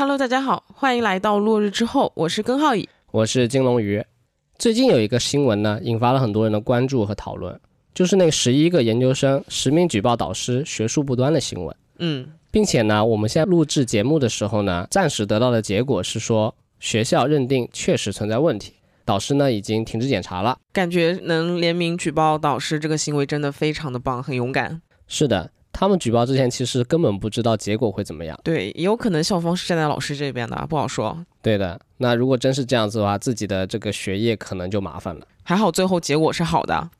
Hello，大家好，欢迎来到落日之后，我是根浩乙，我是金龙鱼。最近有一个新闻呢，引发了很多人的关注和讨论，就是那十一个研究生实名举报导师学术不端的新闻。嗯，并且呢，我们现在录制节目的时候呢，暂时得到的结果是说，学校认定确实存在问题，导师呢已经停职检查了。感觉能联名举报导师这个行为真的非常的棒，很勇敢。是的，他们举报之前其实根本不知道结果会怎么样。对，也有可能校方是站在老师这边的，不好说。对的，那如果真是这样子的话，自己的这个学业可能就麻烦了。还好最后结果是好的。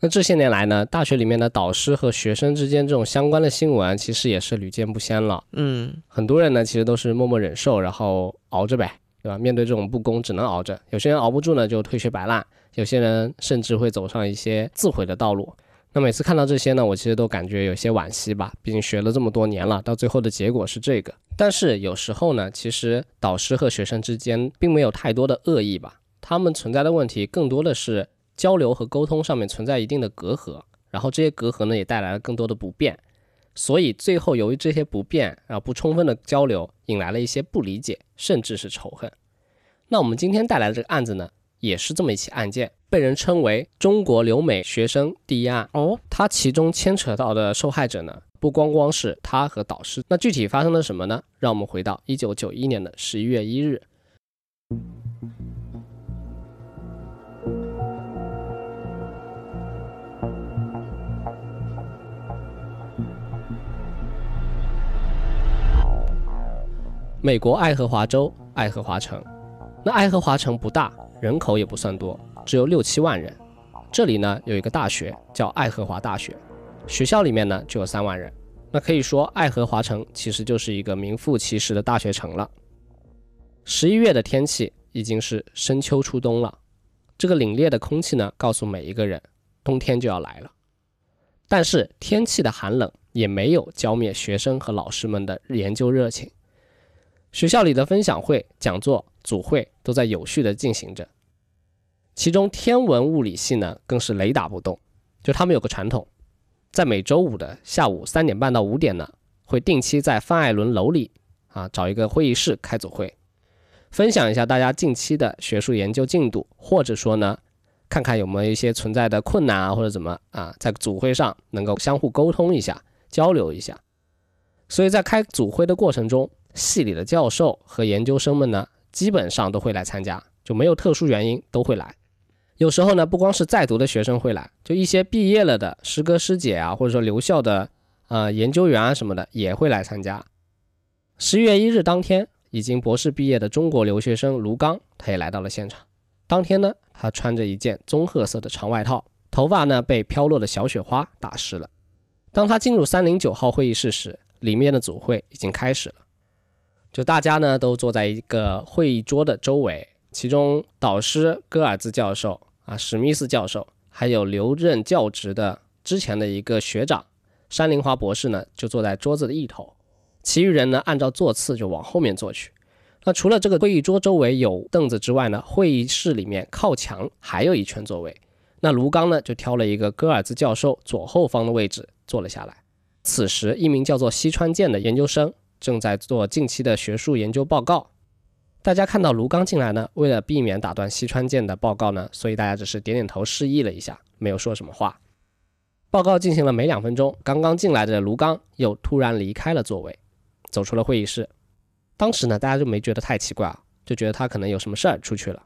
那这些年来呢，大学里面的导师和学生之间这种相关的新闻，其实也是屡见不鲜了。嗯，很多人呢，其实都是默默忍受，然后熬着呗，对吧？面对这种不公，只能熬着。有些人熬不住呢，就退学摆烂；有些人甚至会走上一些自毁的道路。那每次看到这些呢，我其实都感觉有些惋惜吧。毕竟学了这么多年了，到最后的结果是这个。但是有时候呢，其实导师和学生之间并没有太多的恶意吧，他们存在的问题更多的是交流和沟通上面存在一定的隔阂，然后这些隔阂呢也带来了更多的不便，所以最后由于这些不便，啊不充分的交流，引来了一些不理解，甚至是仇恨。那我们今天带来的这个案子呢，也是这么一起案件，被人称为中国留美学生第一案。哦，它其中牵扯到的受害者呢，不光光是他和导师。那具体发生了什么呢？让我们回到一九九一年的十一月一日。美国爱荷华州爱荷华城，那爱荷华城不大，人口也不算多，只有六七万人。这里呢有一个大学叫爱荷华大学，学校里面呢就有三万人。那可以说爱荷华城其实就是一个名副其实的大学城了。十一月的天气已经是深秋初冬了，这个凛冽的空气呢告诉每一个人，冬天就要来了。但是天气的寒冷也没有浇灭学生和老师们的研究热情。学校里的分享会、讲座、组会都在有序地进行着，其中天文物理系呢更是雷打不动。就他们有个传统，在每周五的下午三点半到五点呢，会定期在范艾伦楼里啊找一个会议室开组会，分享一下大家近期的学术研究进度，或者说呢，看看有没有一些存在的困难啊或者怎么啊，在组会上能够相互沟通一下、交流一下。所以在开组会的过程中，系里的教授和研究生们呢，基本上都会来参加，就没有特殊原因都会来。有时候呢，不光是在读的学生会来，就一些毕业了的师哥师姐啊，或者说留校的呃研究员啊什么的也会来参加。十月一日当天，已经博士毕业的中国留学生卢刚，他也来到了现场。当天呢，他穿着一件棕褐色的长外套，头发呢被飘落的小雪花打湿了。当他进入三零九号会议室时，里面的组会已经开始了。就大家呢都坐在一个会议桌的周围，其中导师戈尔兹教授啊、史密斯教授，还有留任教职的之前的一个学长山林华博士呢，就坐在桌子的一头，其余人呢按照座次就往后面坐去。那除了这个会议桌周围有凳子之外呢，会议室里面靠墙还有一圈座位。那卢刚呢就挑了一个戈尔兹教授左后方的位置坐了下来。此时，一名叫做西川健的研究生。正在做近期的学术研究报告。大家看到卢刚进来呢，为了避免打断西川健的报告呢，所以大家只是点点头示意了一下，没有说什么话。报告进行了没两分钟，刚刚进来的卢刚又突然离开了座位，走出了会议室。当时呢，大家就没觉得太奇怪啊，就觉得他可能有什么事儿出去了。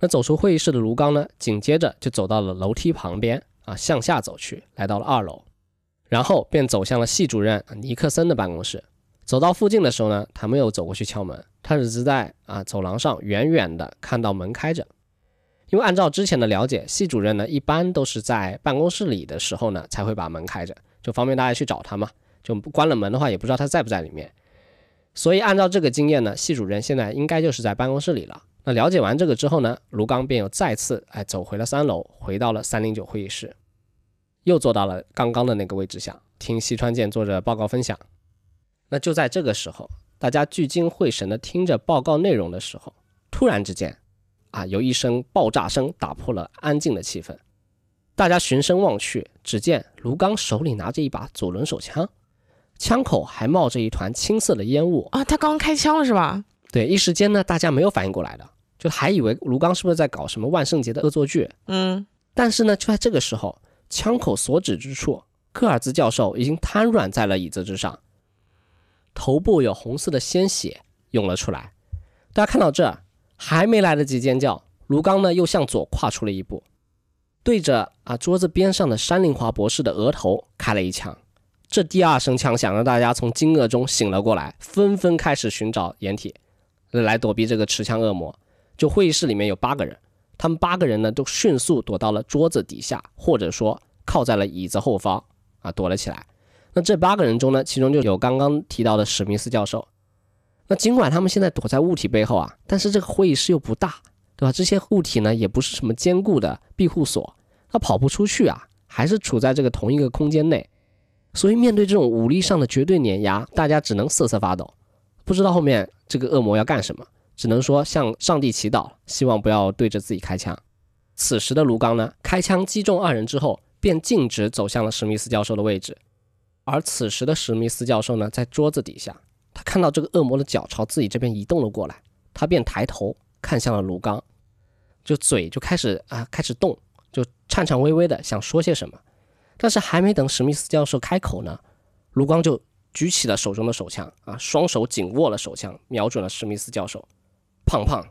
那走出会议室的卢刚呢，紧接着就走到了楼梯旁边啊，向下走去，来到了二楼，然后便走向了系主任尼克森的办公室。走到附近的时候呢，他没有走过去敲门，他只是在啊走廊上远远的看到门开着。因为按照之前的了解，系主任呢一般都是在办公室里的时候呢才会把门开着，就方便大家去找他嘛。就关了门的话，也不知道他在不在里面。所以按照这个经验呢，系主任现在应该就是在办公室里了。那了解完这个之后呢，卢刚便又再次哎走回了三楼，回到了三零九会议室，又坐到了刚刚的那个位置下，听西川健做着报告分享。那就在这个时候，大家聚精会神地听着报告内容的时候，突然之间，啊，有一声爆炸声打破了安静的气氛。大家循声望去，只见卢刚手里拿着一把左轮手枪，枪口还冒着一团青色的烟雾啊！他刚刚开枪了是吧？对，一时间呢，大家没有反应过来的，就还以为卢刚是不是在搞什么万圣节的恶作剧。嗯，但是呢，就在这个时候，枪口所指之处，科尔兹教授已经瘫软在了椅子之上，头部有红色的鲜血涌了出来。大家看到这，还没来得及尖叫，卢刚呢又向左跨出了一步，对着啊桌子边上的山林华博士的额头开了一枪。这第二声枪响，让大家从惊愕中醒了过来，纷纷开始寻找掩体，来躲避这个持枪恶魔。就会议室里面有八个人，他们八个人呢都迅速躲到了桌子底下，或者说靠在了椅子后方啊，躲了起来。那这八个人中呢，其中就有刚刚提到的史密斯教授。那尽管他们现在躲在物体背后啊，但是这个会议室又不大，对吧？这些物体呢也不是什么坚固的庇护所，他跑不出去啊，还是处在这个同一个空间内。所以面对这种武力上的绝对碾压，大家只能瑟瑟发抖，不知道后面这个恶魔要干什么，只能说向上帝祈祷，希望不要对着自己开枪。此时的卢刚呢，开枪击中二人之后，便径直走向了史密斯教授的位置。而此时的史密斯教授呢，在桌子底下，他看到这个恶魔的脚朝自己这边移动了过来，他便抬头看向了卢刚，就嘴就开始啊开始动，就颤颤巍巍的想说些什么。但是还没等史密斯教授开口呢，卢刚就举起了手中的手枪啊，双手紧握了手枪，瞄准了史密斯教授，胖胖，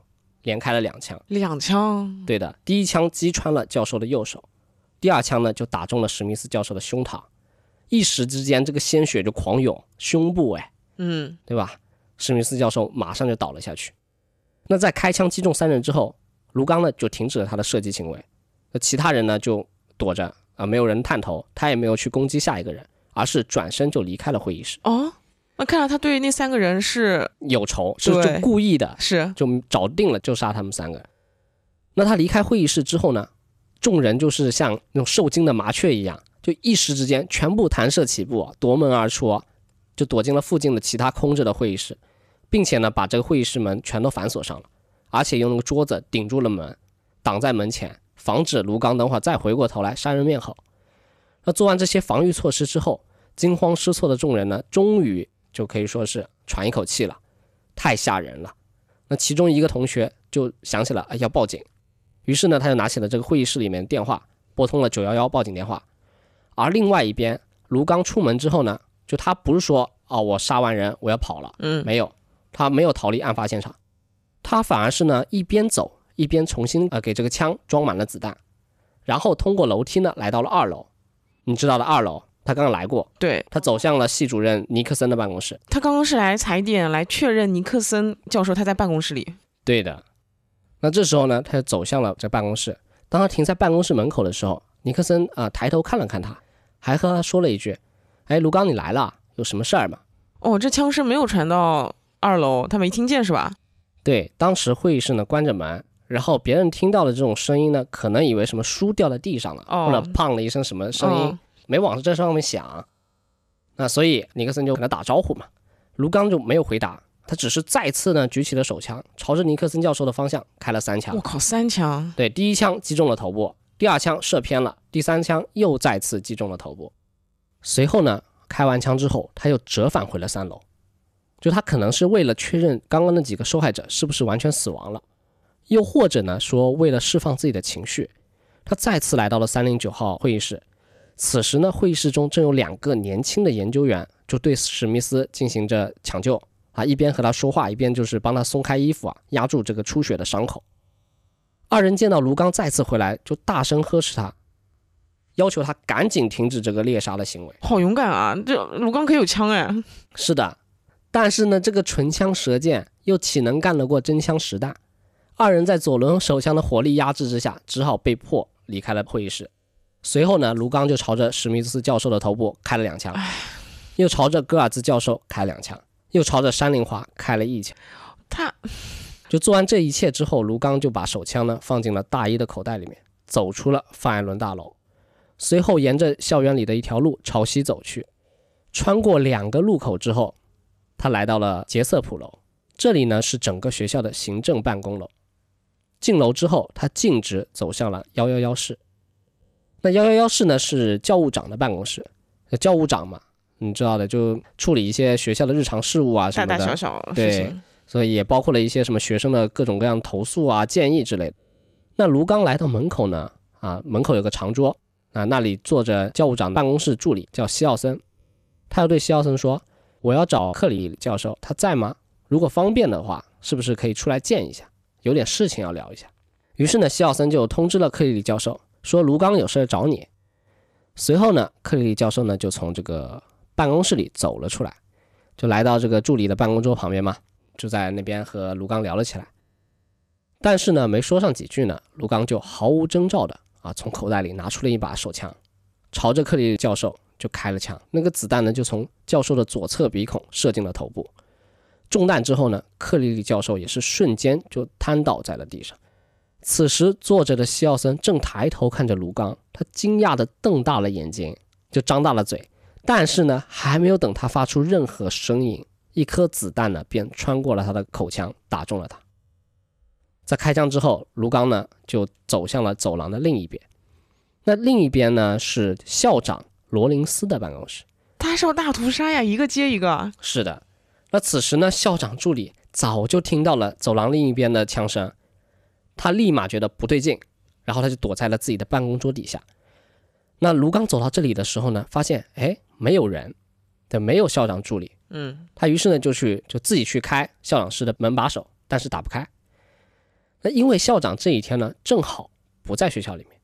连开了两枪。两枪？对的，第一枪击穿了教授的右手，第二枪呢就打中了史密斯教授的胸膛，一时之间这个鲜血就狂涌，胸部哎，嗯，对吧？史密斯教授马上就倒了下去。那在开枪击中三人之后，卢刚呢就停止了他的射击行为，那其他人呢就躲着。啊，没有人探头，他也没有去攻击下一个人，而是转身就离开了会议室。哦，那看来他对那三个人是有仇，是就故意的，是就找定了就杀他们三个。那他离开会议室之后呢？众人就是像那种受惊的麻雀一样，就一时之间全部弹射起步，夺门而出，就躲进了附近的其他空着的会议室，并且呢，把这个会议室门全都反锁上了，而且用那个桌子顶住了门，挡在门前。防止卢刚等会儿再回过头来杀人灭口。那做完这些防御措施之后，惊慌失措的众人呢，终于就可以说是喘一口气了。太吓人了。那其中一个同学就想起了，哎，要报警。于是呢，他就拿起了这个会议室里面电话，拨通了九幺幺报警电话。而另外一边，卢刚出门之后呢，就他不是说，哦，我杀完人我要跑了，嗯，没有，他没有逃离案发现场，他反而是呢一边走。一边重新呃给这个枪装满了子弹，然后通过楼梯呢来到了二楼。你知道的，二楼他刚刚来过。对，他走向了系主任尼克森的办公室。他刚刚是来踩点来确认尼克森教授他在办公室里。对的。那这时候呢，他就走向了这办公室。当他停在办公室门口的时候，尼克森啊抬头看了看他，还和他说了一句：“哎，卢刚，你来了，有什么事儿吗？”哦，这枪声没有传到二楼，他没听见是吧？对，当时会议室呢关着门。然后别人听到了这种声音呢，可能以为什么书掉在地上了，或者砰的一声什么声音，没往这上面想。那所以尼克森就跟他打招呼嘛，卢刚就没有回答，他只是再次呢举起了手枪，朝着尼克森教授的方向开了三枪。我靠，三枪！对，第一枪击中了头部，第二枪射偏了，第三枪又再次击中了头部。随后呢，开完枪之后，他又折返回了三楼，就他可能是为了确认刚刚那几个受害者是不是完全死亡了。又或者呢，说为了释放自己的情绪，他再次来到了三零九号会议室。此时呢，会议室中正有两个年轻的研究员，就对史密斯进行着抢救啊，一边和他说话，一边就是帮他松开衣服啊，压住这个出血的伤口。二人见到卢刚再次回来，就大声呵斥他，要求他赶紧停止这个猎杀的行为。好勇敢啊！这卢刚可有枪哎。是的，但是呢，这个唇枪舌剑又岂能干得过真枪实弹？二人在左轮手枪的火力压制之下，只好被迫离开了会议室。随后呢，卢刚就朝着史密斯教授的头部开了两枪，又朝着戈尔兹教授开两枪，又朝着山林华开了一枪。他就做完这一切之后，卢刚就把手枪呢放进了大衣的口袋里面，走出了范艾伦大楼。随后沿着校园里的一条路朝西走去，穿过两个路口之后，他来到了杰瑟普楼。这里呢是整个学校的行政办公楼。进楼之后，他径直走向了幺幺幺室。那幺幺幺室呢，是教务长的办公室。那教务长嘛，你知道的，就处理一些学校的日常事务啊什么的，大大小小事对情。所以也包括了一些什么学生的各种各样投诉啊、建议之类的。那卢刚来到门口呢，啊，门口有个长桌，啊，那里坐着教务长办公室助理，叫西奥森。他要对西奥森说：“我要找克里教授，他在吗？如果方便的话，是不是可以出来见一下？有点事情要聊一下。”于是呢，西奥森就通知了克里里教授，说卢刚有事找你。随后呢，克里里教授呢就从这个办公室里走了出来，就来到这个助理的办公桌旁边嘛。就在那边和卢刚聊了起来，但是呢，没说上几句呢，卢刚就毫无征兆的啊，从口袋里拿出了一把手枪，朝着克里里教授就开了枪。那个子弹呢，就从教授的左侧鼻孔射进了头部。中弹之后呢，克里里教授也是瞬间就瘫倒在了地上。此时坐着的西奥森正抬头看着卢刚，他惊讶的瞪大了眼睛，就张大了嘴，但是呢，还没有等他发出任何声音。一颗子弹呢，便穿过了他的口腔，打中了他。在开枪之后，卢刚呢就走向了走廊的另一边。那另一边呢是校长罗林斯的办公室。他是要大屠杀呀，一个接一个。是的。那此时呢，校长助理早就听到了走廊另一边的枪声，他立马觉得不对劲，然后他就躲在了自己的办公桌底下。那卢刚走到这里的时候呢，发现哎没有人，对，没有校长助理。嗯，他于是呢就去就自己去开校长室的门把手，但是打不开。那因为校长这一天呢正好不在学校里面。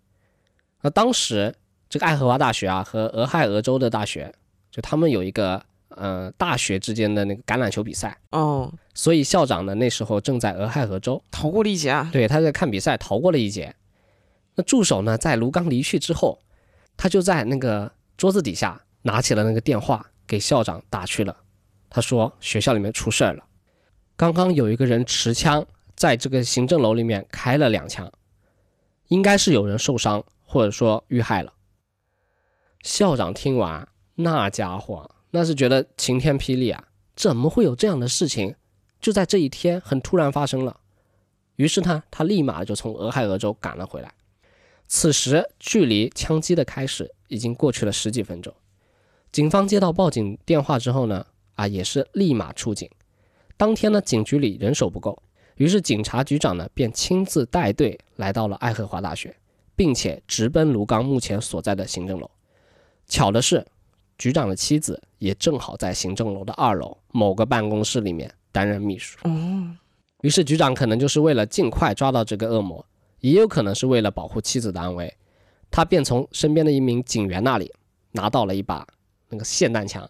那当时这个爱荷华大学啊和俄亥俄州的大学，就他们有一个呃大学之间的那个橄榄球比赛哦，所以校长呢那时候正在俄亥俄州逃过了一劫啊。对，他在看比赛逃过了一劫。那助手呢在卢刚离去之后，他就在那个桌子底下拿起了那个电话给校长打去了。他说学校里面出事儿了，刚刚有一个人持枪在这个行政楼里面开了两枪，应该是有人受伤或者说遇害了。校长听完，那家伙那是觉得晴天霹雳啊！怎么会有这样的事情？就在这一天很突然发生了。于是呢，他立马就从俄亥俄州赶了回来。此时距离枪击的开始已经过去了十几分钟。警方接到报警电话之后呢？啊，也是立马出警。当天呢，警局里人手不够，于是警察局长呢便亲自带队来到了爱荷华大学，并且直奔卢刚目前所在的行政楼。巧的是，局长的妻子也正好在行政楼的二楼某个办公室里面担任秘书。哦，于是局长可能就是为了尽快抓到这个恶魔，也有可能是为了保护妻子的安危，他便从身边的一名警员那里拿到了一把那个霰弹枪。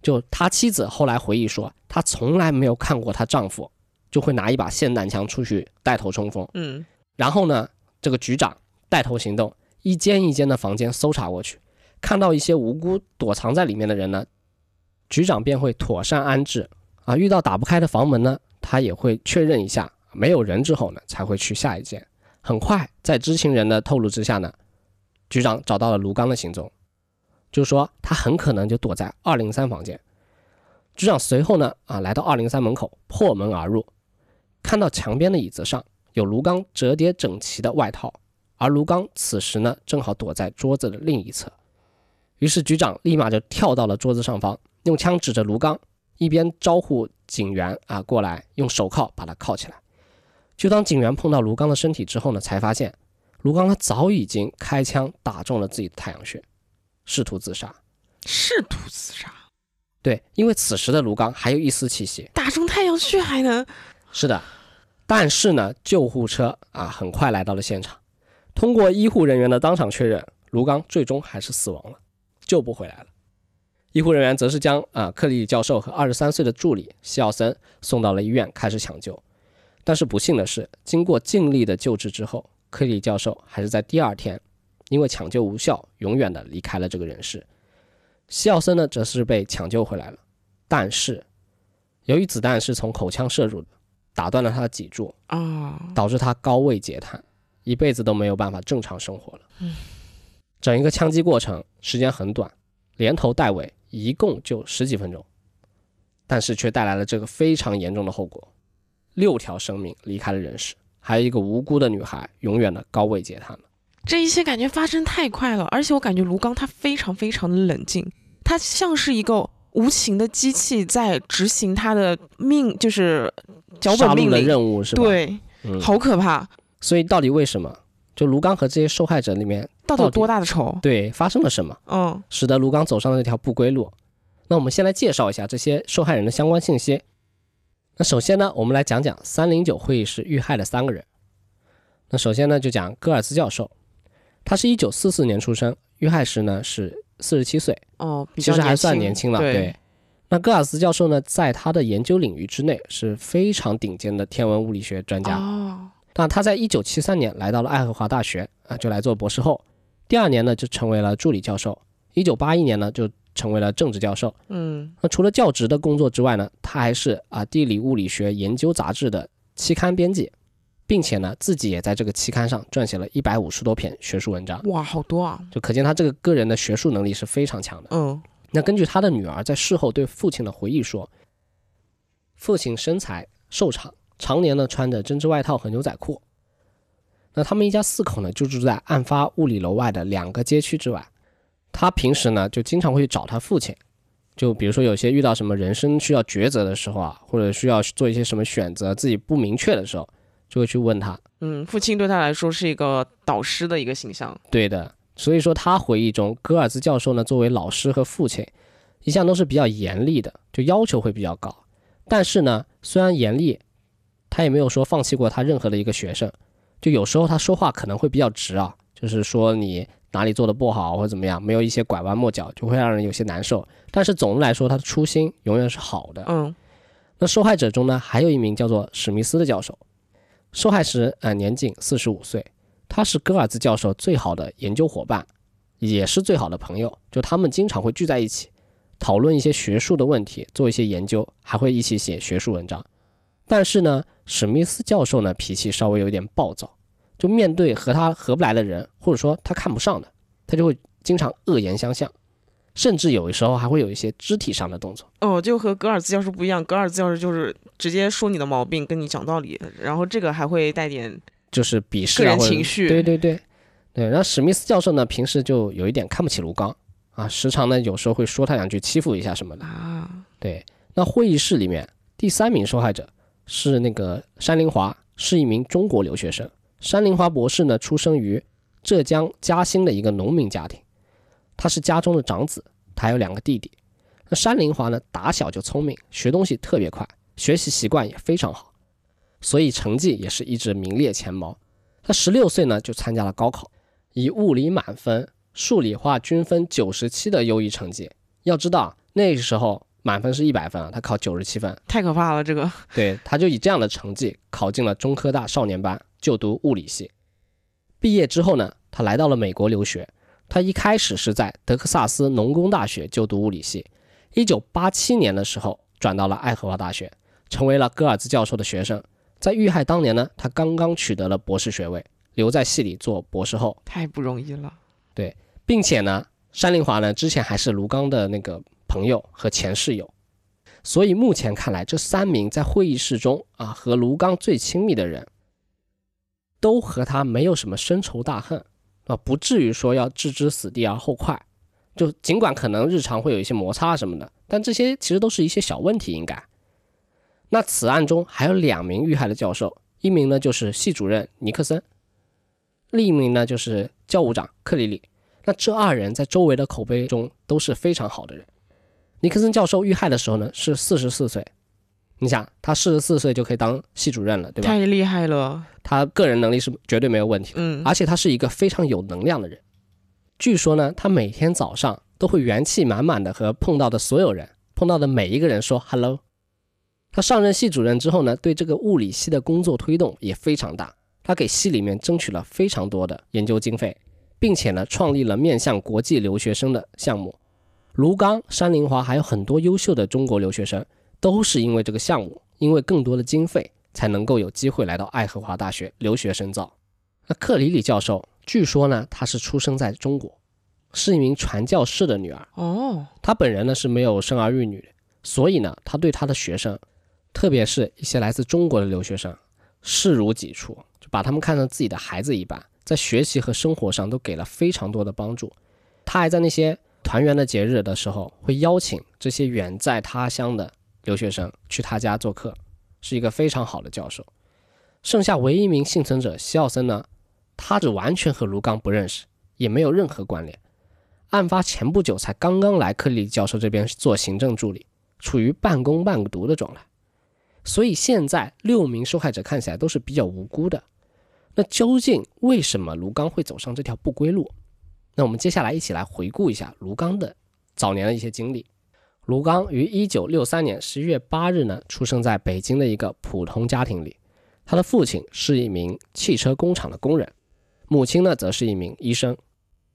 就他妻子后来回忆说，她从来没有看过她丈夫就会拿一把霰弹枪出去带头冲锋。嗯，然后呢，这个局长带头行动，一间一间的房间搜查过去，看到一些无辜躲藏在里面的人呢，局长便会妥善安置。啊，遇到打不开的房门呢，他也会确认一下没有人之后呢，才会去下一间。很快，在知情人的透露之下呢，局长找到了卢刚的行踪。就是说，他很可能就躲在二零三房间。局长随后呢，啊，来到二零三门口，破门而入，看到墙边的椅子上有卢刚折叠整齐的外套，而卢刚此时呢，正好躲在桌子的另一侧。于是局长立马就跳到了桌子上方，用枪指着卢刚，一边招呼警员啊过来，用手铐把他铐起来。就当警员碰到卢刚的身体之后呢，才发现卢刚他早已经开枪打中了自己的太阳穴。试图自杀，试图自杀，对，因为此时的卢刚还有一丝气息，打中太阳穴还能，是的，但是呢，救护车啊很快来到了现场，通过医护人员的当场确认，卢刚最终还是死亡了，救不回来了。医护人员则是将啊克里里教授和二十三岁的助理西奥森送到了医院开始抢救，但是不幸的是，经过尽力的救治之后，克里里教授还是在第二天。因为抢救无效，永远的离开了这个人世。西奥森呢，则是被抢救回来了，但是由于子弹是从口腔射入的，打断了他的脊柱啊，导致他高位截瘫，一辈子都没有办法正常生活了。嗯，整一个枪击过程时间很短，连头带尾一共就十几分钟，但是却带来了这个非常严重的后果：六条生命离开了人世，还有一个无辜的女孩永远的高位截瘫了。这一切感觉发生太快了，而且我感觉卢刚他非常非常的冷静，他像是一个无情的机器在执行他的命，就是脚本命令。任务是吧？，对，嗯，好可怕，所以到底为什么？就卢刚和这些受害者里面，到底到底有多大的仇？对发生了什么，嗯使得卢刚走上了那条不归路？那我们先来介绍一下这些受害人的相关信息。那首先呢，我们来讲讲三零九会议室遇害的三个人。那首先呢，就讲戈尔兹教授，他是一九四四年出生，遇害时呢是四十七岁，哦，其实还算年年轻了。对，那戈尔斯教授呢，在他的研究领域之内是非常顶尖的天文物理学专家。哦，那他在一九七三年来到了爱荷华大学啊，就来做博士后。第二年呢，就成为了助理教授。一九八一年呢，就成为了政治教授。嗯那除了教职的工作之外呢，他还是啊地理物理学研究杂志的期刊编辑，并且呢自己也在这个期刊上撰写了一百五十多篇学术文章，哇，好多啊，就可见他这个个人的学术能力是非常强的。嗯那根据他的女儿在事后对父亲的回忆说，父亲身材瘦长，常年呢穿着针织外套和牛仔裤。那他们一家四口呢就住在案发物理楼外的两个街区之外。他平时呢就经常会去找他父亲，就比如说有些遇到什么人生需要抉择的时候啊，或者需要做一些什么选择自己不明确的时候，就会去问他。嗯，父亲对他来说是一个导师的一个形象。对的，所以说他回忆中，戈尔兹教授呢作为老师和父亲，一向都是比较严厉的，就要求会比较高。但是呢，虽然严厉，他也没有说放弃过他任何的一个学生。就有时候他说话可能会比较直啊，就是说你哪里做的不好或者怎么样，没有一些拐弯抹角，就会让人有些难受。但是总的来说，他的初心永远是好的。嗯那受害者中呢，还有一名叫做史密斯的教授，受害时呃年仅四十五岁，他是戈尔兹教授最好的研究伙伴，也是最好的朋友。就他们经常会聚在一起，讨论一些学术的问题，做一些研究，还会一起写学术文章。但是呢，史密斯教授呢脾气稍微有点暴躁，就面对和他合不来的人，或者说他看不上的，他就会经常恶言相向，甚至有的时候还会有一些肢体上的动作。哦，就和格尔兹教授不一样，格尔兹教授就是直接说你的毛病，跟你讲道理，然后这个还会带点就是鄙视个人情绪对对对对。然后史密斯教授呢，平时就有一点看不起卢刚啊，时常呢有时候会说他两句，欺负一下什么的。啊，对，那会议室里面第三名受害者是那个山林华，是一名中国留学生。山林华博士呢，出生于浙江嘉兴的一个农民家庭，他是家中的长子，他还有两个弟弟。那山林华呢，打小就聪明，学东西特别快，学习习惯也非常好，所以成绩也是一直名列前茅。他十六岁呢就参加了高考，以物理满分、数理化均分九十七的优异成绩。要知道那时候满分是一百分啊，他考九十七分，太可怕了，这个对，他就以这样的成绩考进了中科大少年班，就读物理系。毕业之后呢，他来到了美国留学。他一开始是在德克萨斯农工大学就读物理系，一九八七年的时候转到了爱荷华大学，成为了戈尔兹教授的学生。在遇害当年呢，他刚刚取得了博士学位，留在系里做博士后，太不容易了。对并且呢，山林华呢之前还是卢刚的那个朋友和前室友，所以目前看来，这三名在会议室中啊和卢刚最亲密的人，都和他没有什么深仇大恨啊，不至于说要置之死地而后快。就尽管可能日常会有一些摩擦什么的，但这些其实都是一些小问题，应该。那此案中还有两名遇害的教授，一名呢就是系主任尼克森，另一名呢就是教务长克里里。那这二人在周围的口碑中都是非常好的人。尼克森教授遇害的时候呢是四十四岁，你想他四十四岁就可以当系主任了，对吧？太厉害了，他个人能力是绝对没有问题的，嗯，而且他是一个非常有能量的人。据说呢，他每天早上都会元气满满的和碰到的所有人、碰到的每一个人说 “hello”。他上任系主任之后呢，对这个物理系的工作推动也非常大，他给系里面争取了非常多的研究经费，并且呢，创立了面向国际留学生的项目。卢刚、山林华还有很多优秀的中国留学生，都是因为这个项目，因为更多的经费，才能够有机会来到爱荷华大学留学深造。那克里里教授，据说呢，他是出生在中国，是一名传教士的女儿。哦，他本人呢是没有生儿育女，所以呢，他对他的学生，特别是一些来自中国的留学生，视如己出，就把他们看成自己的孩子一般，在学习和生活上都给了非常多的帮助。他还在那些团圆的节日的时候，会邀请这些远在他乡的留学生去他家做客，是一个非常好的教授。剩下唯一一名幸存者西奥森呢，他只完全和卢刚不认识，也没有任何关联。案发前不久才刚刚来克里教授这边做行政助理，处于半工半读的状态。所以现在六名受害者看起来都是比较无辜的。那究竟为什么卢刚会走上这条不归路？那我们接下来一起来回顾一下卢刚的早年的一些经历。卢刚于一九六三年十一月八日呢，出生在北京的一个普通家庭里。他的父亲是一名汽车工厂的工人，母亲呢则是一名医生。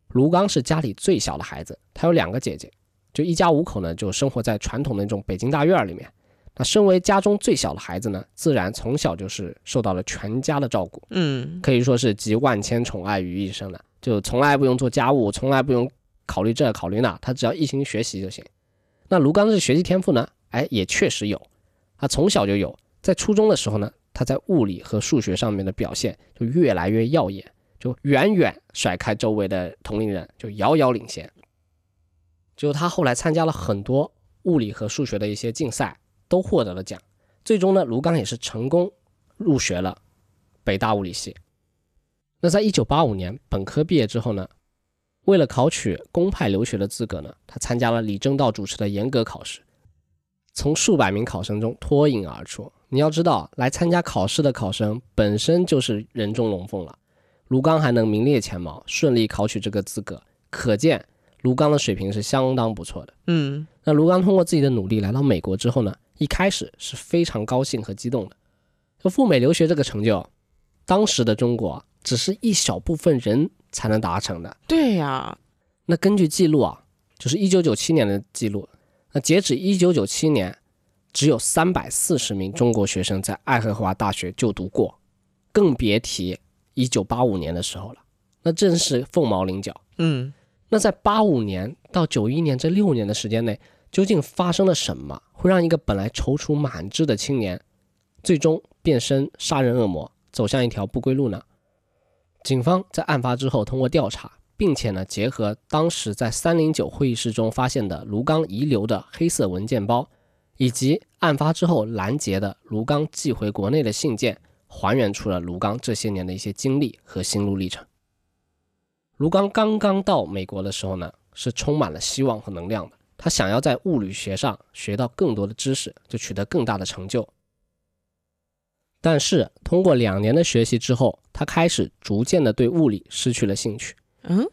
卢刚是家里最小的孩子，他有两个姐姐，就一家五口呢就生活在传统的那种北京大院里面。那身为家中最小的孩子呢，自然从小就是受到了全家的照顾，嗯，可以说是集万千宠爱于一身了，就从来不用做家务，从来不用考虑这考虑那，他只要一心学习就行。那卢刚的学习天赋呢，哎，也确实有，他从小就有，在初中的时候呢，他在物理和数学上面的表现就越来越耀眼，就远远甩开周围的同龄人，就遥遥领先。就他后来参加了很多物理和数学的一些竞赛。都获得了奖，最终呢，卢刚也是成功入学了北大物理系。那在一九八五年本科毕业之后呢，为了考取公派留学的资格呢，他参加了李政道主持的严格考试，从数百名考生中脱颖而出。你要知道，来参加考试的考生本身就是人中龙凤了，卢刚还能名列前茅，顺利考取这个资格，可见卢刚的水平是相当不错的。嗯，那卢刚通过自己的努力来到美国之后呢？一开始是非常高兴和激动的，就赴美留学这个成就，当时的中国只是一小部分人才能达成的。对呀，那根据记录啊，就是一九九七年的记录，那截止一九九七年，只有三百四十名中国学生在爱荷华大学就读过，更别提一九八五年的时候了，那真是凤毛麟角。嗯，那在八五年到九一年这六年的时间内。究竟发生了什么，会让一个本来踌躇满志的青年，最终变身杀人恶魔，走向一条不归路呢？警方在案发之后通过调查，并且呢结合当时在三零九会议室中发现的卢刚遗留的黑色文件包，以及案发之后拦截的卢刚寄回国内的信件，还原出了卢刚这些年的一些经历和心路历程。卢刚刚刚到美国的时候呢，是充满了希望和能量的。他想要在物理学上学到更多的知识，就取得更大的成就。但是通过两年的学习之后，他开始逐渐的对物理失去了兴趣。嗯，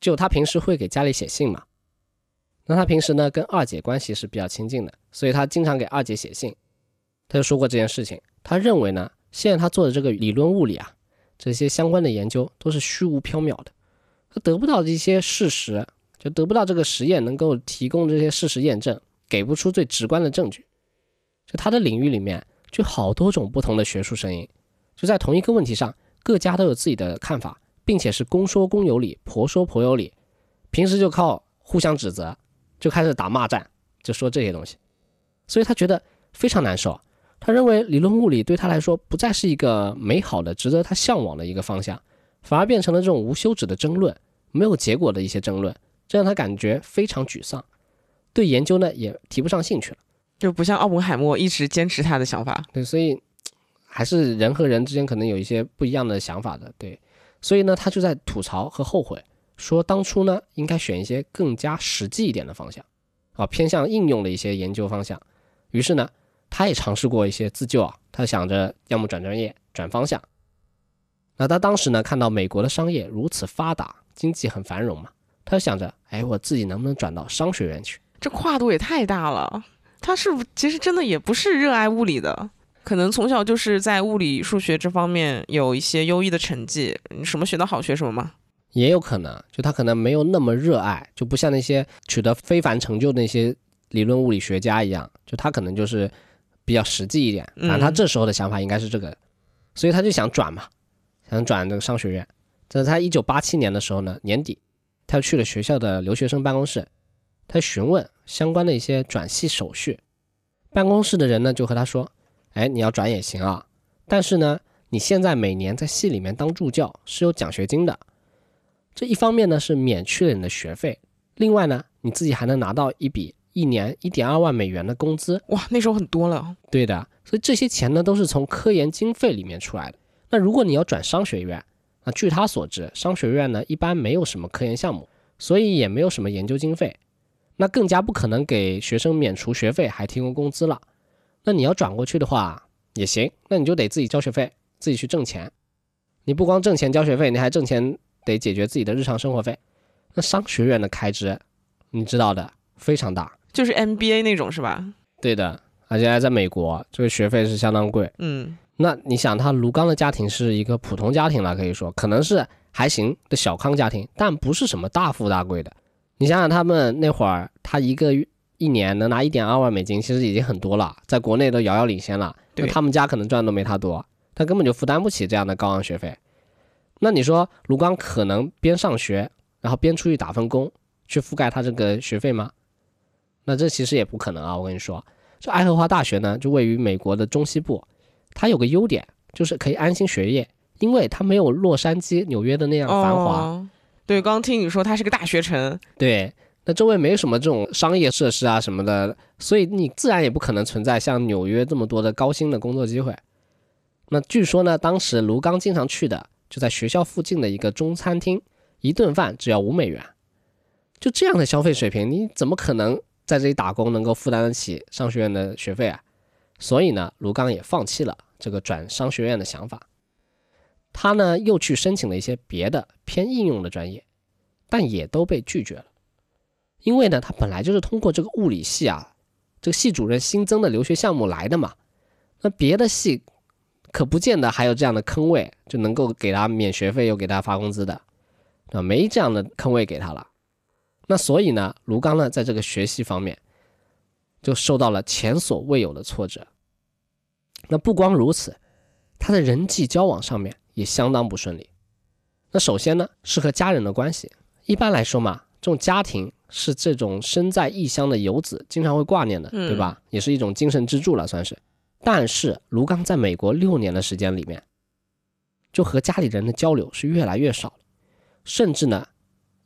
就他平时会给家里写信嘛，那他平时呢跟二姐关系是比较亲近的，所以他经常给二姐写信。他就说过这件事情，他认为呢，现在他做的这个理论物理啊，这些相关的研究都是虚无缥缈的，他得不到一些事实。就得不到这个实验能够提供这些事实验证，给不出最直观的证据。就他的领域里面，就好多种不同的学术声音，就在同一个问题上，各家都有自己的看法，并且是公说公有理，婆说婆有理。平时就靠互相指责，就开始打骂战，就说这些东西。所以他觉得非常难受。他认为理论物理对他来说不再是一个美好的、值得他向往的一个方向，反而变成了这种无休止的争论，没有结果的一些争论。这让他感觉非常沮丧，对研究呢也提不上兴趣了，就不像奥本海默一直坚持他的想法。对，所以还是人和人之间可能有一些不一样的想法的。对，所以呢，他就在吐槽和后悔，说当初呢应该选一些更加实际一点的方向，啊，偏向应用的一些研究方向。于是呢，他也尝试过一些自救啊，他想着要么转专业、转方向。那他当时呢看到美国的商业如此发达，经济很繁荣嘛。他想着，哎，我自己能不能转到商学院去？这跨度也太大了。他是其实真的也不是热爱物理的，可能从小就是在物理、数学这方面有一些优异的成绩，什么学的好学什么吗？也有可能，就他可能没有那么热爱，就不像那些取得非凡成就的那些理论物理学家一样，就他可能就是比较实际一点。反正他这时候的想法应该是这个，所以他就想转嘛，想转这个商学院。在他一九八七年的时候呢，年底。他去了学校的留学生办公室，他询问相关的一些转系手续。办公室的人呢就和他说：“哎，你要转也行啊，但是呢，你现在每年在系里面当助教是有奖学金的。这一方面呢是免去了你的学费，另外呢，你自己还能拿到一笔一年一点二万美元的工资。哇，那时候很多了。对的，所以这些钱呢都是从科研经费里面出来的。那如果你要转商学院，那据他所知，商学院呢一般没有什么科研项目，所以也没有什么研究经费，那更加不可能给学生免除学费还提供工资了。那你要转过去的话也行，那你就得自己交学费，自己去挣钱。你不光挣钱交学费，你还挣钱得解决自己的日常生活费。那商学院的开支，你知道的非常大，就是 MBA 那种是吧？对的，而且还在美国，这个学费是相当贵。嗯，那你想，他卢刚的家庭是一个普通家庭了，可以说可能是还行的小康家庭，但不是什么大富大贵的。你想想，他们那会儿，他一个月一年能拿一点二万美金，其实已经很多了，在国内都遥遥领先了。对他们家可能赚的都没他多，他根本就负担不起这样的高昂学费。那你说卢刚可能边上学，然后边出去打份工，去覆盖他这个学费吗？那这其实也不可能啊！我跟你说，这爱荷华大学呢，就位于美国的中西部，它有个优点就是可以安心学业，因为它没有洛杉矶、纽约的那样繁华。哦对，刚听你说它是个大学城，对，那周围没有什么这种商业设施啊什么的，所以你自然也不可能存在像纽约这么多的高薪的工作机会。那据说呢，当时卢刚经常去的就在学校附近的一个中餐厅，一顿饭只要五美元。就这样的消费水平，你怎么可能在这里打工能够负担得起商学院的学费啊？所以呢，卢刚也放弃了这个转商学院的想法。他呢又去申请了一些别的偏应用的专业，但也都被拒绝了。因为呢，他本来就是通过这个物理系啊，这个系主任新增的留学项目来的嘛。那别的系可不见得还有这样的坑位，就能够给他免学费又给他发工资的，啊，没这样的坑位给他了。那所以呢，卢刚呢在这个学习方面就受到了前所未有的挫折。那不光如此，他的人际交往上面也相当不顺利。那首先呢是和家人的关系，一般来说嘛，这种家庭是这种身在异乡的游子经常会挂念的，嗯对吧？也是一种精神支柱了，算是。但是卢刚在美国六年的时间里面，就和家里人的交流是越来越少了，甚至呢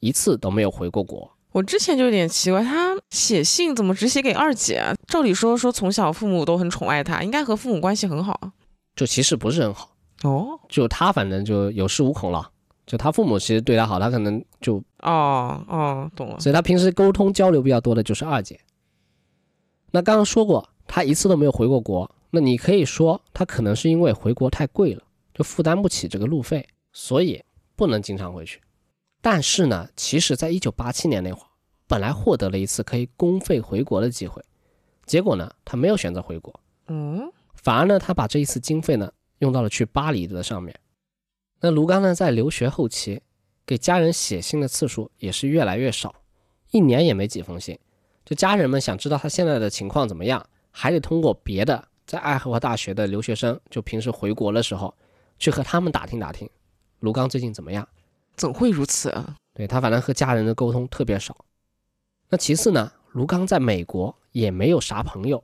一次都没有回过国。我之前就有点奇怪，他写信怎么只写给二姐啊？照理说说从小父母都很宠爱他，应该和父母关系很好啊。就其实不是很好，哦就他反正就有恃无恐了。就他父母其实对他好，他可能就，哦哦，懂了。所以他平时沟通交流比较多的就是二姐。那刚刚说过，他一次都没有回过国，那你可以说他可能是因为回国太贵了，就负担不起这个路费，所以不能经常回去。但是呢，其实在一九八七年那会儿，本来获得了一次可以公费回国的机会，结果呢，他没有选择回国，嗯，反而呢，他把这一次经费呢用到了去巴黎的上面。那卢刚呢，在留学后期，给家人写信的次数也是越来越少，一年也没几封信。就家人们想知道他现在的情况怎么样，还得通过别的在爱荷华大学的留学生，就平时回国的时候，去和他们打听打听，卢刚最近怎么样。怎会如此啊？对他反正和家人的沟通特别少。那其次呢，卢刚在美国也没有啥朋友，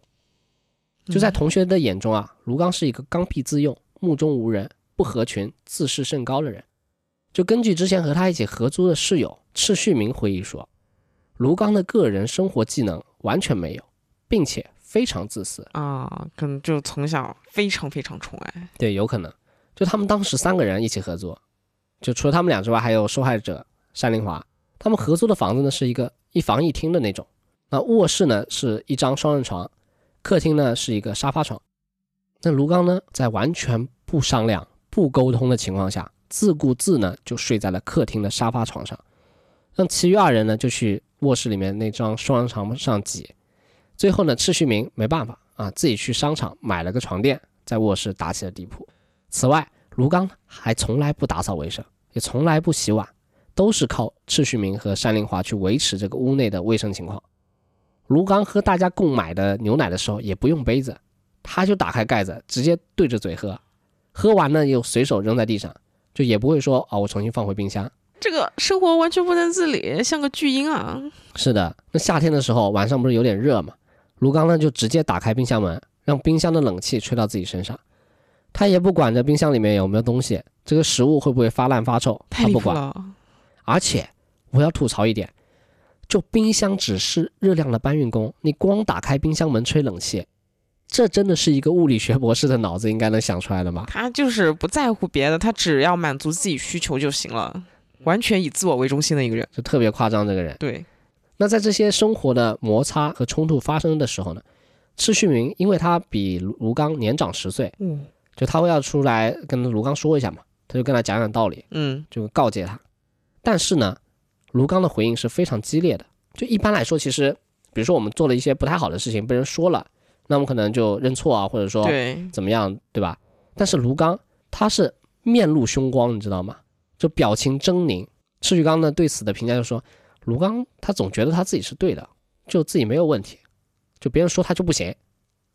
就在同学的眼中啊，卢刚是一个刚愎自用、目中无人、不合群、自视甚高的人。就根据之前和他一起合租的室友赤旭明回忆说，卢刚的个人生活技能完全没有，并且非常自私。啊，可能就从小非常非常宠爱。对，有可能。就他们当时三个人一起合租，就除了他们俩之外，还有受害者单林华。他们合租的房子呢是一个一房一厅的那种，那卧室呢是一张双人床，客厅呢是一个沙发床。那卢刚呢在完全不商量、不沟通的情况下，自顾自呢就睡在了客厅的沙发床上，让其余二人呢就去卧室里面那张双人床上挤。最后呢，赤旭明没办法啊，自己去商场买了个床垫，在卧室打起了地铺。此外，卢刚还从来不打扫卫生，也从来不洗碗，都是靠赤旭明和山林华去维持这个屋内的卫生情况。卢刚喝大家共买的牛奶的时候也不用杯子，他就打开盖子直接对着嘴喝，喝完呢又随手扔在地上，就也不会说哦我重新放回冰箱。这个生活完全不能自理，像个巨婴啊！是的，那夏天的时候晚上不是有点热嘛，卢刚呢就直接打开冰箱门，让冰箱的冷气吹到自己身上，他也不管这冰箱里面有没有东西，这个食物会不会发烂发臭，他不管。而且我要吐槽一点，就冰箱只是热量的搬运工，你光打开冰箱门吹冷气，这真的是一个物理学博士的脑子应该能想出来的吗？他就是不在乎别的，他只要满足自己需求就行了，完全以自我为中心的一个人。就特别夸张，这个人。对，那在这些生活的摩擦和冲突发生的时候呢，赤旭明因为他比卢卢刚年长十岁，嗯就他会要出来跟卢刚说一下嘛，他就跟他讲讲道理，嗯，就告诫他。但是呢，卢刚的回应是非常激烈的。就一般来说，其实比如说我们做了一些不太好的事情，被人说了，那我们可能就认错啊，或者说对，怎么样，对吧？但是卢刚他是面露凶光，你知道吗？就表情狰狞。赤须刚呢对此的评价就说，卢刚他总觉得他自己是对的，就自己没有问题，就别人说他就不行，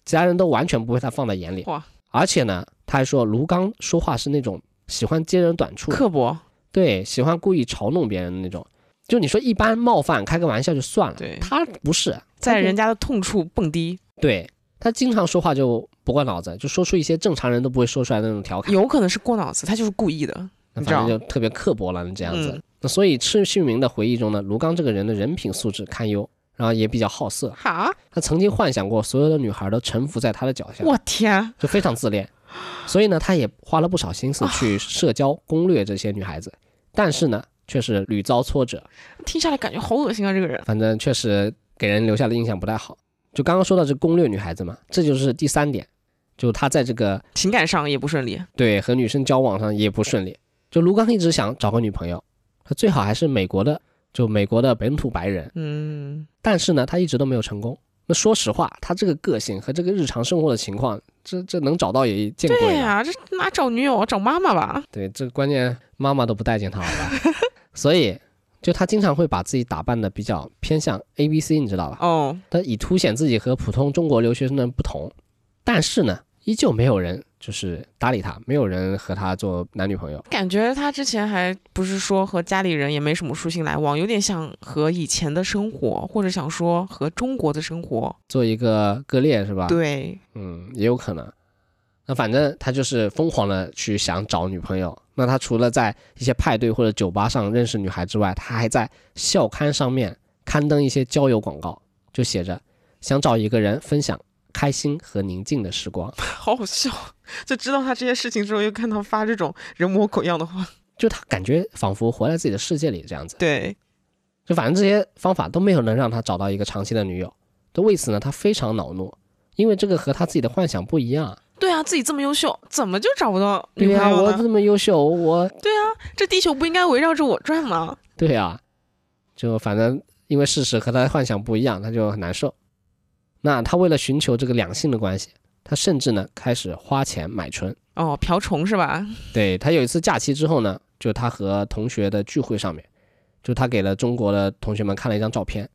其他人都完全不被他放在眼里。哇，而且呢，他还说卢刚说话是那种喜欢揭人短处，刻薄，对，喜欢故意嘲弄别人的那种。就你说一般冒犯开个玩笑就算了，对他不是，在人家的痛处蹦迪，对他经常说话就不过脑子，就说出一些正常人都不会说出来的那种调侃。有可能是过脑子，他就是故意的。那反正就特别刻薄了，这样子。嗯那所以赤旭明的回忆中呢，卢刚这个人的人品素质堪忧，然后也比较好色。哈，他曾经幻想过所有的女孩都臣服在他的脚下，我天，就非常自恋。所以呢，他也花了不少心思去社交攻略这些女孩子，但是呢，却是屡遭挫折。听下来感觉好恶心啊！这个人，反正确实给人留下的印象不太好。就刚刚说到这攻略女孩子嘛，这就是第三点，就他在这个情感上也不顺利。对和女生交往上也不顺利。就卢刚一直想找个女朋友，他最好还是美国的，就美国的本土白人。嗯，但是呢，他一直都没有成功。那说实话，他这个个性和这个日常生活的情况，这这能找到也见。对呀、这哪找女友啊？找妈妈吧。对，这关键妈妈都不待见他，好吧？所以，就他经常会把自己打扮的比较偏向 A B C，你知道吧？哦，他以凸显自己和普通中国留学生的不同。但是呢，依旧没有人就是搭理他，没有人和他做男女朋友。感觉他之前还不是说和家里人也没什么书信来往，有点想和以前的生活，或者想说和中国的生活。做一个割裂是吧？，对，嗯，也有可能。那反正他就是疯狂的去想找女朋友。那他除了在一些派对或者酒吧上认识女孩之外，他还在校刊上面刊登一些交友广告，就写着想找一个人分享开心和宁静的时光。好好笑。就知道他这些事情之后，又看到发这种人模狗样的话。就他感觉仿佛活在自己的世界里这样子。对，就反正这些方法都没有能让他找到一个长期的女友。都为此呢，他非常恼怒，因为这个和他自己的幻想不一样。对啊，自己这么优秀，怎么就找不到女朋友啊？我这么优秀，我对啊这地球不应该围绕着我转吗？对啊、就反正因为事实和他的幻想不一样，他就很难受。那他为了寻求这个两性的关系，他甚至呢开始花钱买春。哦，瓢虫是吧？对他有一次假期之后呢，就他和同学的聚会上面，就他给了中国的同学们看了一张照片，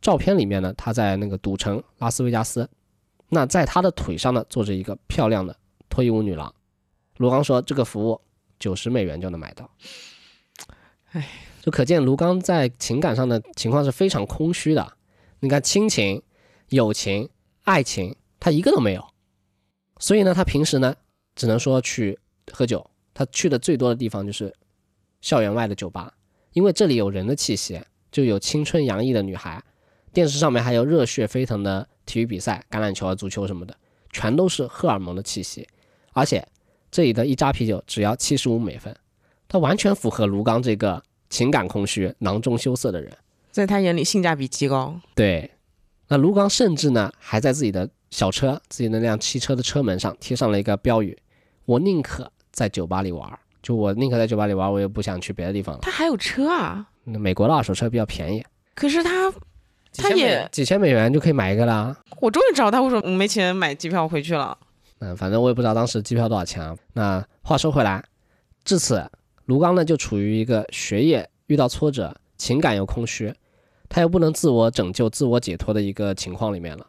照片里面呢，他在那个赌城拉斯维加斯，那在他的腿上呢坐着一个漂亮的脱衣舞女郎。卢刚说这个服务九十美元就能买到，唉，就可见卢刚在情感上的情况是非常空虚的。你看亲情、友情、爱情，他一个都没有。所以呢，他平时呢只能说去喝酒，他去的最多的地方就是校园外的酒吧，因为这里有人的气息，就有青春洋溢的女孩，电视上面还有热血沸腾的体育比赛，橄榄球啊、足球什么的，全都是荷尔蒙的气息。而且这里的一扎啤酒只要七十五美分，它完全符合卢刚这个情感空虚、囊中羞涩的人。在他眼里性价比极高。对，那卢刚甚至呢还在自己的小车、自己那辆汽车的车门上贴上了一个标语：“我宁可在酒吧里玩儿，就我宁可在酒吧里玩儿，我也不想去别的地方了。他还有车啊？那美国的二手车比较便宜，可是他，几千美他也几千美元就可以买一个啦。我终于知道他为什么没钱买机票回去了。嗯，反正我也不知道当时机票多少钱啊。那话说回来，至此卢刚呢就处于一个学业遇到挫折，情感又空虚，他又不能自我拯救、自我解脱的一个情况里面了。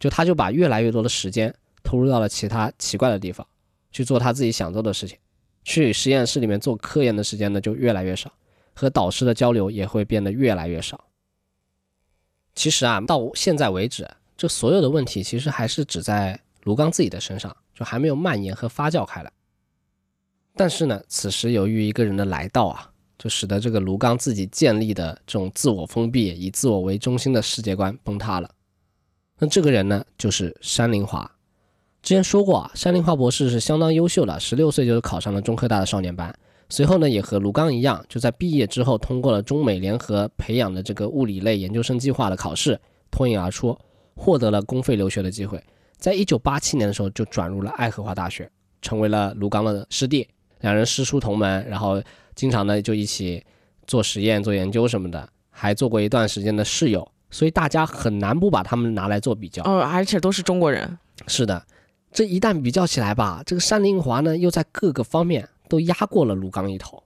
就他就把越来越多的时间投入到了其他奇怪的地方，去做他自己想做的事情。去实验室里面做科研的时间呢就越来越少，和导师的交流也会变得越来越少。其实啊，到现在为止，这所有的问题其实还是只在卢刚自己的身上，就还没有蔓延和发酵开来。但是呢，此时由于一个人的来到啊，就使得这个卢刚自己建立的这种自我封闭、以自我为中心的世界观崩塌了。那这个人呢，就是山林华。之前说过啊，山林华博士是相当优秀的，十六岁就考上了中科大的少年班，随后呢，也和卢刚一样，就在毕业之后通过了中美联合培养的这个物理类研究生计划的考试，脱颖而出，获得了公费留学的机会。在一九八七年的时候，就转入了爱荷华大学，成为了卢刚的师弟，两人师出同门，然后经常呢就一起做实验、做研究什么的，还做过一段时间的室友，所以大家很难不把他们拿来做比较。哦，而且都是中国人。是的，这一旦比较起来吧，这个山林华呢又在各个方面都压过了卢刚一头。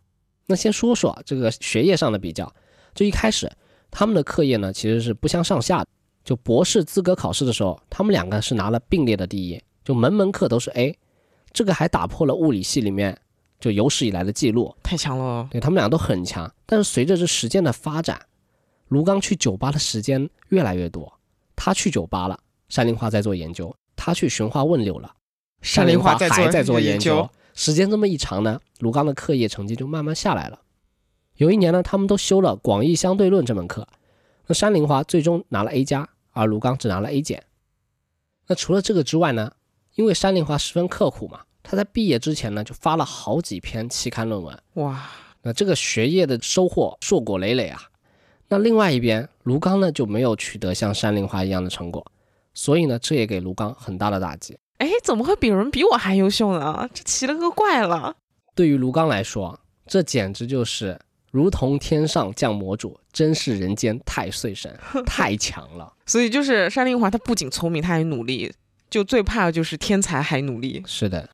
那先说说这个学业上的比较，就一开始他们的课业呢其实是不相上下的。就博士资格考试的时候，他们两个是拿了并列的第一，就门门课都是 A，这个还打破了物理系里面就有史以来的记录，太强了。对他们俩都很强。但是随着这时间的发展，卢刚去酒吧的时间越来越多，他去酒吧了，山林花在做研究；他去寻花问柳了，山林花还在做研究。时间这么一长呢，卢刚的课业成绩就慢慢下来了。有一年呢，他们都修了广义相对论这门课，那山林华最终拿了 A 加。而卢刚只拿了 A 减。那除了这个之外呢？因为山林华十分刻苦嘛，他在毕业之前呢就发了好几篇期刊论文。哇，那这个学业的收获硕果累累啊。那另外一边，卢刚呢就没有取得像山林华一样的成果，所以呢这也给卢刚很大的打击。哎，怎么会比人比我还优秀呢？这奇了个怪了。对于卢刚来说，这简直就是。如同天上降魔主，真是人间太岁神，太强了。所以就是山林华，他不仅聪明，他还努力。就最怕的就是天才还努力。是的。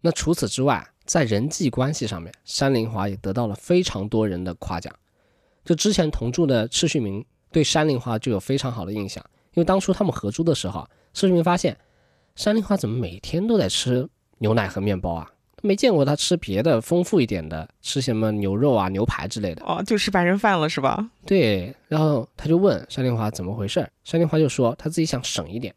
那除此之外，在人际关系上面，山林华也得到了非常多人的夸奖。就之前同住的赤旭明对山林华就有非常好的印象，因为当初他们合租的时候，赤旭明发现山林华怎么每天都在吃牛奶和面包啊？没见过他吃别的丰富一点的，吃什么牛肉啊、牛排之类的哦，就吃白人饭了是吧？对，然后他就问山林华怎么回事儿，山林华就说他自己想省一点，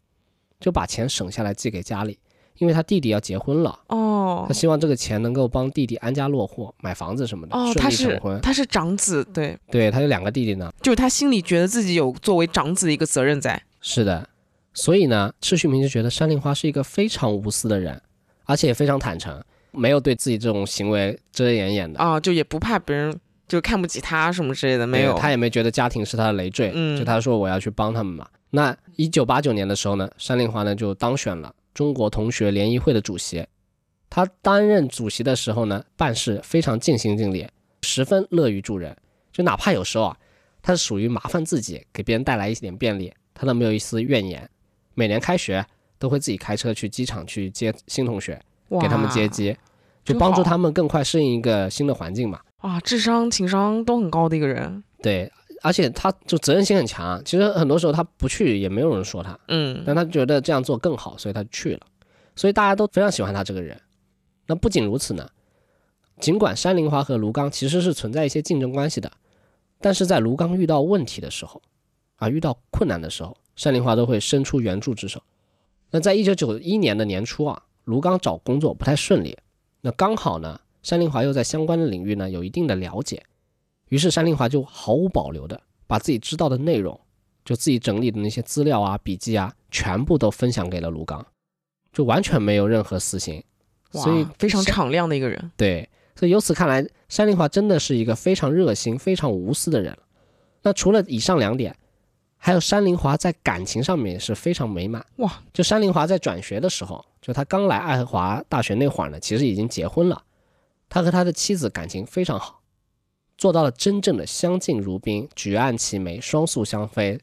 就把钱省下来寄给家里，因为他弟弟要结婚了哦，他希望这个钱能够帮弟弟安家落户、买房子什么的，哦，顺利成婚。他是长子，对对，他有两个弟弟呢，就是他心里觉得自己有作为长子的一个责任在。是的，所以呢，赤旭明就觉得山林花是一个非常无私的人，而且也非常坦诚。没有对自己这种行为遮遮掩掩的啊，就也不怕别人就看不起他什么之类的，没有，他也没觉得家庭是他的累赘，嗯，就他说我要去帮他们嘛。那一九八九年的时候呢，山林花呢就当选了中国同学联谊会的主席。他担任主席的时候呢，办事非常尽心尽力，十分乐于助人，就哪怕有时候啊，他是属于麻烦自己，给别人带来一点便利，他都没有一丝怨言。每年开学都会自己开车去机场去接新同学。给他们接机，就帮助他们更快适应一个新的环境嘛。啊，智商、情商都很高的一个人。对，而且他就责任心很强。其实很多时候他不去也没有人说他，嗯，但他觉得这样做更好，所以他去了。所以大家都非常喜欢他这个人。那不仅如此呢，尽管山林华和卢刚其实是存在一些竞争关系的，但是在卢刚遇到问题的时候，啊，遇到困难的时候，山林华都会伸出援助之手。那在一九九一年的年初啊。卢刚找工作不太顺利，那刚好呢，山林华又在相关的领域呢有一定的了解，于是山林华就毫无保留的把自己知道的内容，就自己整理的那些资料啊、笔记啊，全部都分享给了卢刚，就完全没有任何私心，所以非常敞亮的一个人。对，所以由此看来，山林华真的是一个非常热心、非常无私的人。那除了以上两点。还有山林华在感情上面也是非常美满哇！就山林华在转学的时候，就他刚来爱荷华大学那会儿呢，其实已经结婚了。他和他的妻子感情非常好，做到了真正的相敬如宾、举案齐眉、双宿相飞，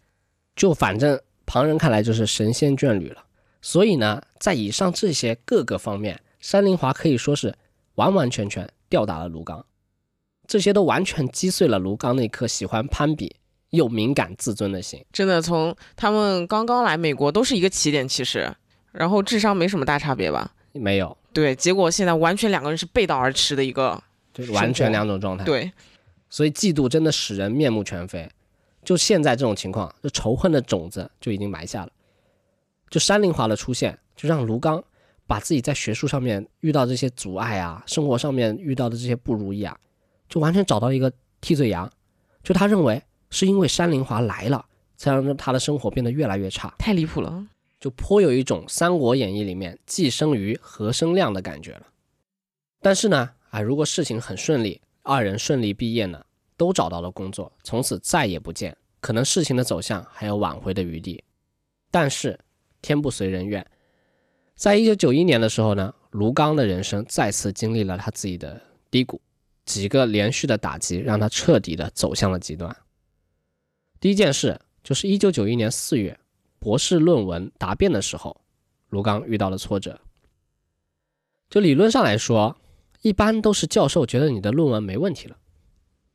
就反正旁人看来就是神仙眷侣了。所以呢，在以上这些各个方面，山林华可以说是完完全全吊打了卢刚，这些都完全击碎了卢刚那颗喜欢攀比。又敏感自尊的心，真的从他们刚刚来美国都是一个起点，其实，然后智商没什么大差别吧？没有，对，结果现在完全两个人是背道而驰的一个，就是完全两种状态。对，所以嫉妒真的使人面目全非。就现在这种情况，这仇恨的种子就已经埋下了。就山林华的出现，就让卢刚把自己在学术上面遇到这些阻碍啊，生活上面遇到的这些不如意啊，就完全找到一个替罪羊，就他认为是因为山林华来了，才让他的生活变得越来越差，太离谱了。就颇有一种《三国演义》里面寄生瑜何生亮的感觉了。但是呢，啊，如果事情很顺利，二人顺利毕业呢，都找到了工作，从此再也不见，可能事情的走向还有挽回的余地。但是天不随人愿，在一九九一年的时候呢，卢刚的人生再次经历了他自己的低谷，几个连续的打击让他彻底的走向了极端。第一件事就是一九九一年四月。博士论文答辩的时候，卢刚遇到了挫折。就理论上来说，一般都是教授觉得你的论文没问题了，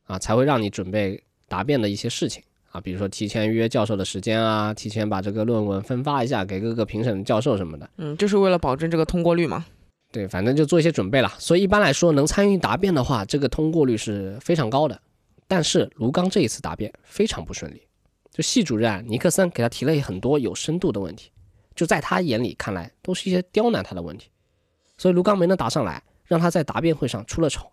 啊，才会让你准备答辩的一些事情啊，比如说提前约教授的时间啊，提前把这个论文分发一下给各个评审教授什么的。嗯，就是为了保证这个通过率嘛。对，反正就做一些准备了。所以一般来说，能参与答辩的话，这个通过率是非常高的。但是卢刚这一次答辩非常不顺利。就系主任尼克森给他提了很多有深度的问题，就在他眼里看来都是一些刁难他的问题，所以卢刚没能答上来，让他在答辩会上出了丑。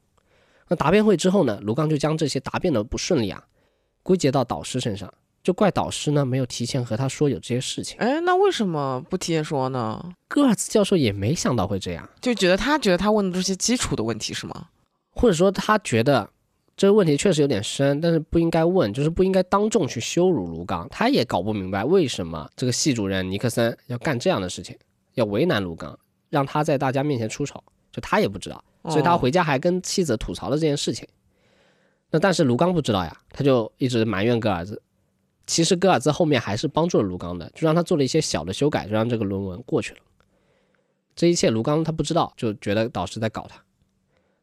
那答辩会之后呢，卢刚就将这些答辩的不顺利啊归结到导师身上，就怪导师呢没有提前和他说有这些事情。哎，那为什么不提前说呢？戈尔兹教授也没想到会这样，就觉得他觉得他问的这些基础的问题是吗？或者说他觉得。这个问题确实有点深，但是不应该问，就是不应该当众去羞辱卢刚。他也搞不明白为什么这个系主任尼克森要干这样的事情，要为难卢刚，让他在大家面前出丑，就他也不知道，所以他回家还跟妻子吐槽了这件事情。那但是卢刚不知道呀，他就一直埋怨戈尔兹。其实戈尔兹后面还是帮助了卢刚的，就让他做了一些小的修改，就让这个论文过去了。这一切卢刚他不知道，就觉得导师在搞他。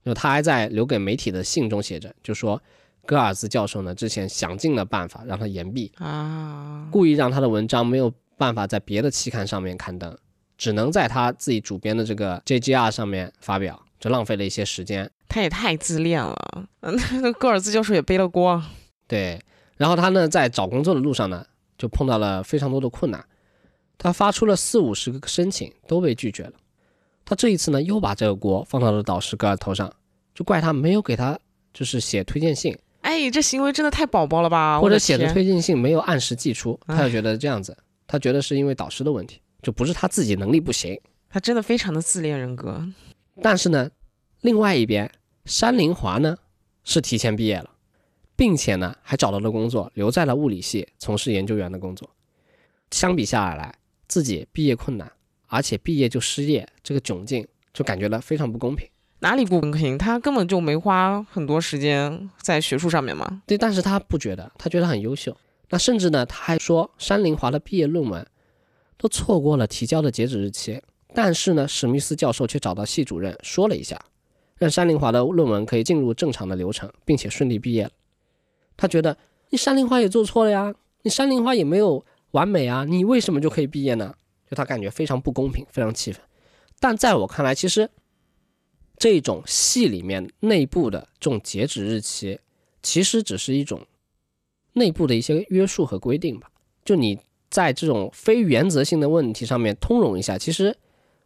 就他还在留给媒体的信中写着，就说戈尔兹教授呢之前想尽了办法让他言毕啊，故意让他的文章没有办法在别的期刊上面刊登，只能在他自己主编的这个 JGR 上面发表，就浪费了一些时间。他也太自恋了，那戈尔兹教授也背了锅。对，然后他呢在找工作的路上呢就碰到了非常多的困难，他发出了四五十个申请都被拒绝了。他这一次呢，又把这个锅放到了导师戈尔头上，就怪他没有给他就是写推荐信。哎，这行为真的太宝宝了吧？或者写的推荐信没有按时寄出，他就觉得这样子，他觉得是因为导师的问题，就不是他自己能力不行。他真的非常的自恋人格。但是呢，另外一边，山林华呢是提前毕业了，并且呢还找到了工作，留在了物理系从事研究员的工作。相比下来，自己毕业困难。而且毕业就失业，这个窘境就感觉到非常不公平。哪里不公平？他根本就没花很多时间在学术上面嘛。对，但是他不觉得，他觉得很优秀。那甚至呢，他还说山林华的毕业论文都错过了提交的截止日期。但是呢，史密斯教授却找到系主任说了一下，让山林华的论文可以进入正常的流程，并且顺利毕业了。他觉得你山林华也做错了呀，你山林华也没有完美啊，你为什么就可以毕业呢？就他感觉非常不公平，非常气愤。但在我看来，其实这种戏里面内部的这种截止日期，其实只是一种内部的一些约束和规定吧。就你在这种非原则性的问题上面通融一下，其实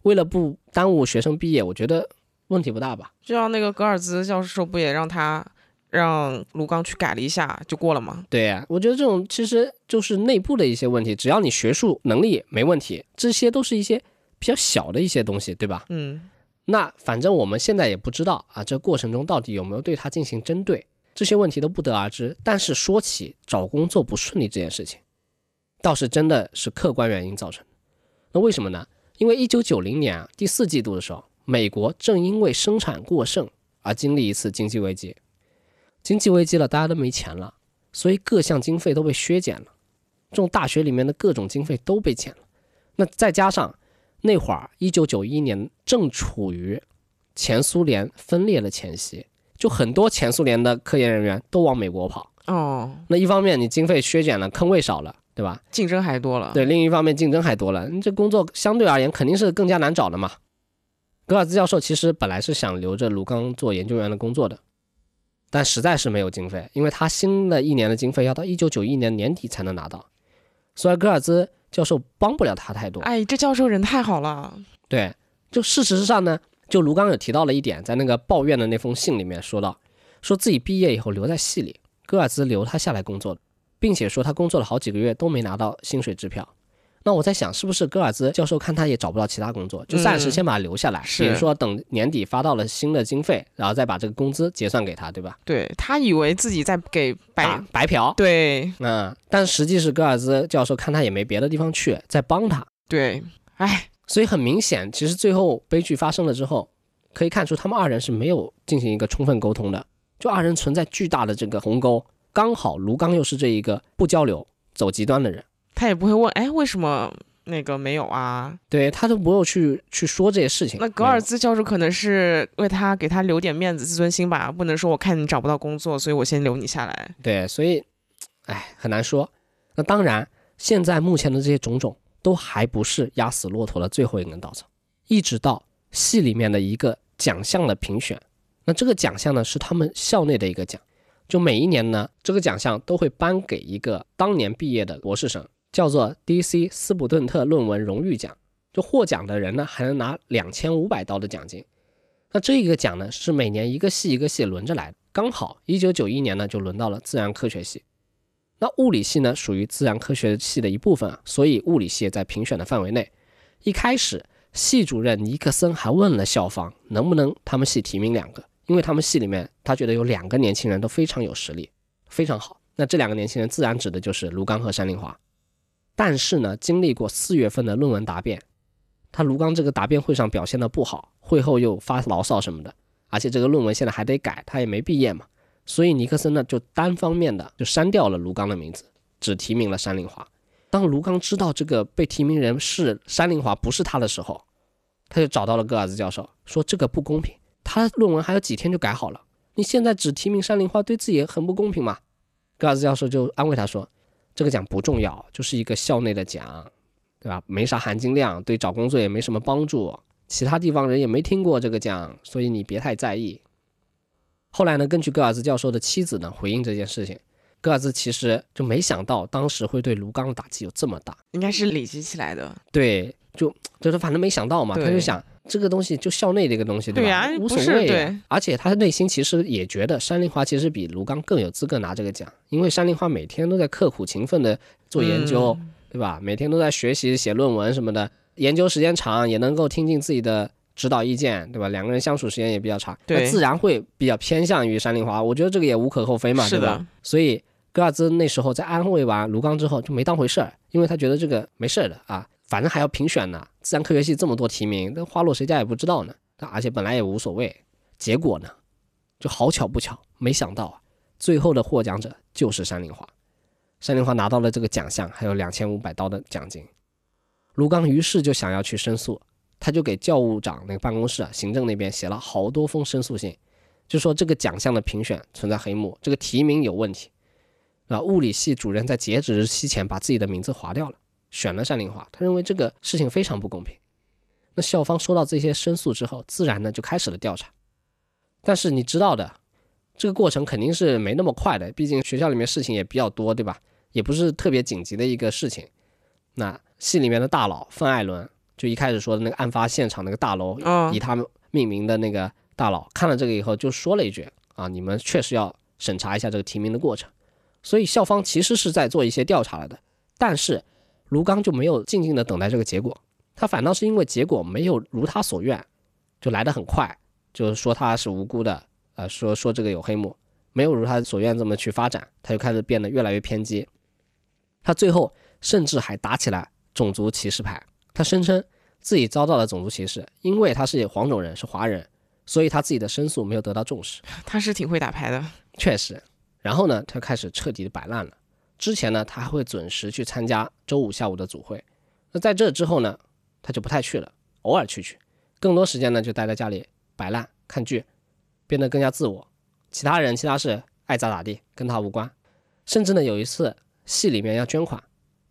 为了不耽误学生毕业，我觉得问题不大吧。就像那个格尔兹教授不也让他？让卢刚去改了一下就过了吗？对呀，我觉得这种其实就是内部的一些问题，只要你学术能力没问题，这些都是一些比较小的一些东西，对吧？嗯，那反正我们现在也不知道啊，这过程中到底有没有对他进行针对，这些问题都不得而知。但是说起找工作不顺利这件事情，倒是真的是客观原因造成的。那为什么呢？因为一九九零年啊第四季度的时候，美国正因为生产过剩而经历一次经济危机。经济危机了，大家都没钱了，所以各项经费都被削减了。这种大学里面的各种经费都被减了。那再加上那会儿，一九九一年正处于前苏联分裂的前夕，就很多前苏联的科研人员都往美国跑。哦，那一方面你经费削减了，坑位少了，对吧？竞争还多了。对，另一方面竞争还多了，你这工作相对而言肯定是更加难找的嘛。格尔兹教授其实本来是想留着卢刚做研究员的工作的。但实在是没有经费，因为他新的一年的经费要到一九九一年年底才能拿到，所以戈尔兹教授帮不了他太多。哎，这教授人太好了。对，就事实上呢，就卢刚有提到了一点，在那个抱怨的那封信里面说到，说自己毕业以后留在系里，戈尔兹留他下来工作，并且说他工作了好几个月都没拿到薪水支票。那我在想，是不是戈尔兹教授看他也找不到其他工作，就暂时先把他留下来，嗯比如说等年底发到了新的经费，然后再把这个工资结算给他，对吧？对他以为自己在给白白嫖，对。嗯，但实际是戈尔兹教授看他也没别的地方去，在帮他，对，哎，所以很明显，其实最后悲剧发生了之后，可以看出他们二人是没有进行一个充分沟通的，就二人存在巨大的这个鸿沟，刚好卢刚又是这一个不交流、走极端的人。他也不会问，哎，为什么那个没有啊？对他都没有去去说这些事情。那格尔兹教授可能是为他给他留点面子、自尊心吧，不能说我看你找不到工作，所以我先留你下来。对，所以，哎，很难说。那当然，现在目前的这些种种都还不是压死骆驼的最后一根稻草，一直到系里面的一个奖项的评选。那这个奖项呢，是他们校内的一个奖，就每一年呢，这个奖项都会颁给一个当年毕业的博士生，叫做 D.C. 斯普顿特论文荣誉奖。就获奖的人呢，还能拿两千五百刀的奖金。那这个奖呢，是每年一个系一个系轮着来，刚好一九九一年呢，就轮到了自然科学系。那物理系呢，属于自然科学系的一部分啊，所以物理系在评选的范围内。一开始，系主任尼克森还问了校方能不能他们系提名两个，因为他们系里面他觉得有两个年轻人都非常有实力，非常好。那这两个年轻人自然指的就是卢刚和山林华。但是呢，经历过四月份的论文答辩，他卢刚这个答辩会上表现的不好，会后又发牢骚什么的，而且这个论文现在还得改，他也没毕业嘛，所以尼克森呢就单方面的就删掉了卢刚的名字，只提名了山林华。当卢刚知道这个被提名人是山林华，不是他的时候，他就找到了戈尔兹教授，说这个不公平，他论文还有几天就改好了，你现在只提名山林华，对自己很不公平嘛。戈尔兹教授就安慰他说，这个奖不重要，就是一个校内的奖，对吧？没啥含金量，对找工作也没什么帮助，其他地方人也没听过这个奖，所以你别太在意。后来呢，根据戈尔兹教授的妻子呢回应这件事情，戈尔兹其实就没想到当时会对卢刚的打击有这么大，应该是累积起来的。对，就就是反正没想到嘛，他就想这个东西就校内的一个东西，吧？对吧无所谓而且他内心其实也觉得山林华其实比卢刚更有资格拿这个奖，因为山林华每天都在刻苦勤奋的做研究，嗯对吧？每天都在学习写论文什么的，研究时间长，也能够听进自己的指导意见，对吧？两个人相处时间也比较长，对那自然会比较偏向于山林华。我觉得这个也无可厚非嘛，是对吧？，所以戈尔兹那时候在安慰完卢刚之后就没当回事儿，因为他觉得这个没事儿的啊，反正还要评选呢，自然科学系这么多提名，那花落谁家也不知道呢，而且本来也无所谓。结果呢，就好巧不巧，没想到啊，最后的获奖者就是山林华。山林华拿到了这个奖项，还有两千五百刀的奖金。卢刚于是就想要去申诉，他就给教务长那个办公室啊，行政那边写了好多封申诉信，就说这个奖项的评选存在黑幕，这个提名有问题。啊，物理系主任在截止日期前把自己的名字划掉了，选了山林华，他认为这个事情非常不公平。那校方收到这些申诉之后，自然呢就开始了调查。但是你知道的，这个过程肯定是没那么快的，毕竟学校里面事情也比较多，对吧？也不是特别紧急的一个事情。那系里面的大佬范艾伦，就一开始说的那个案发现场那个大楼，嗯以他们命名的那个大佬，看了这个以后就说了一句啊，你们确实要审查一下这个提名的过程。所以校方其实是在做一些调查了的，但是卢刚就没有静静的等待这个结果，他反倒是因为结果没有如他所愿，就来得很快，就是说他是无辜的，呃，说说这个有黑幕，没有如他所愿这么去发展，他就开始变得越来越偏激。他最后甚至还打起来种族歧视牌，他声称自己遭到了种族歧视，因为他是黄种人，是华人，所以他自己的申诉没有得到重视。他是挺会打牌的。确实，然后呢，他开始彻底的摆烂了。之前呢，他还会准时去参加周五下午的组会。那在这之后呢，他就不太去了，偶尔去去，更多时间呢就待在家里摆烂看剧，变得更加自我。其他人其他事爱咋咋地，跟他无关。甚至呢，有一次系里面要捐款，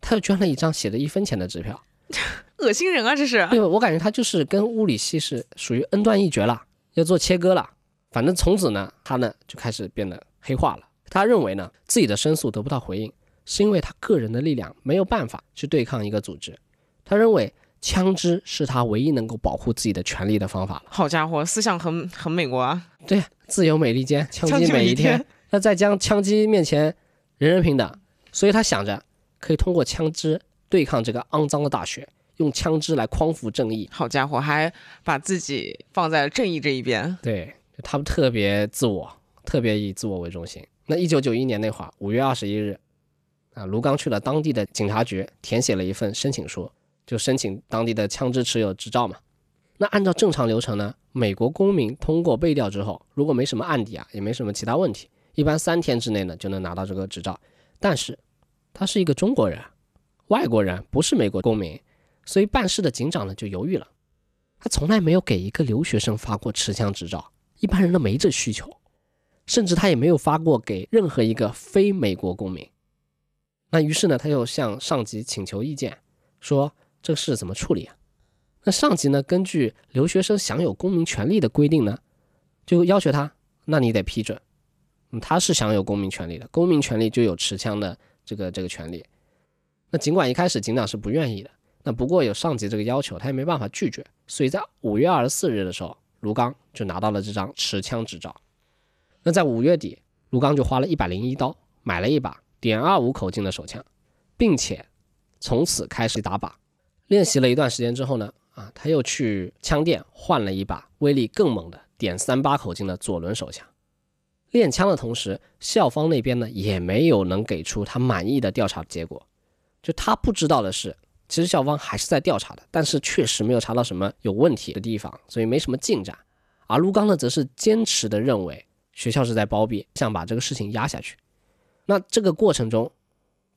他又捐了一张写着一分钱的支票。恶心人啊，这是。对，我感觉他就是跟物理系是属于恩断义绝了，要做切割了。反正从此呢，他呢就开始变得黑化了。他认为呢，自己的申诉得不到回应，是因为他个人的力量没有办法去对抗一个组织。他认为枪支是他唯一能够保护自己的权利的方法了。好家伙，思想很很美国啊！对，自由美利坚，枪枪击每一天。那在将枪击面前，人人平等，所以他想着可以通过枪支对抗这个肮脏的大学，用枪支来匡扶正义。好家伙，还把自己放在了正义这一边。对他们特别自我，特别以自我为中心。那一九九一年那会儿，五月二十一日，啊，卢刚去了当地的警察局，填写了一份申请书，就申请当地的枪支持有执照嘛。那按照正常流程呢，美国公民通过背调之后，如果没什么案底啊，也没什么其他问题，一般三天之内呢就能拿到这个执照。但是他是一个中国人，外国人，不是美国公民，所以办事的警长呢就犹豫了。他从来没有给一个留学生发过持枪执照，一般人都没这需求，甚至他也没有发过给任何一个非美国公民。那于是呢，他又向上级请求意见，说这个事怎么处理啊？那上级呢，根据留学生享有公民权利的规定呢，就要求他，那你得批准。他是享有公民权利的，公民权利就有持枪的这个这个权利。那尽管一开始警长是不愿意的，那不过有上级这个要求，他也没办法拒绝，所以在五月二十四日的时候，卢刚就拿到了这张持枪执照。那在五月底，卢刚就花了一百零一刀买了一把点二五口径的手枪，并且从此开始打靶。练习了一段时间之后呢，啊，他又去枪店换了一把威力更猛的点三八口径的左轮手枪。练枪的同时，校方那边呢也没有能给出他满意的调查结果。就他不知道的是，其实校方还是在调查的，但是确实没有查到什么有问题的地方，所以没什么进展。而卢刚呢，则是坚持的认为学校是在包庇，想把这个事情压下去。那这个过程中，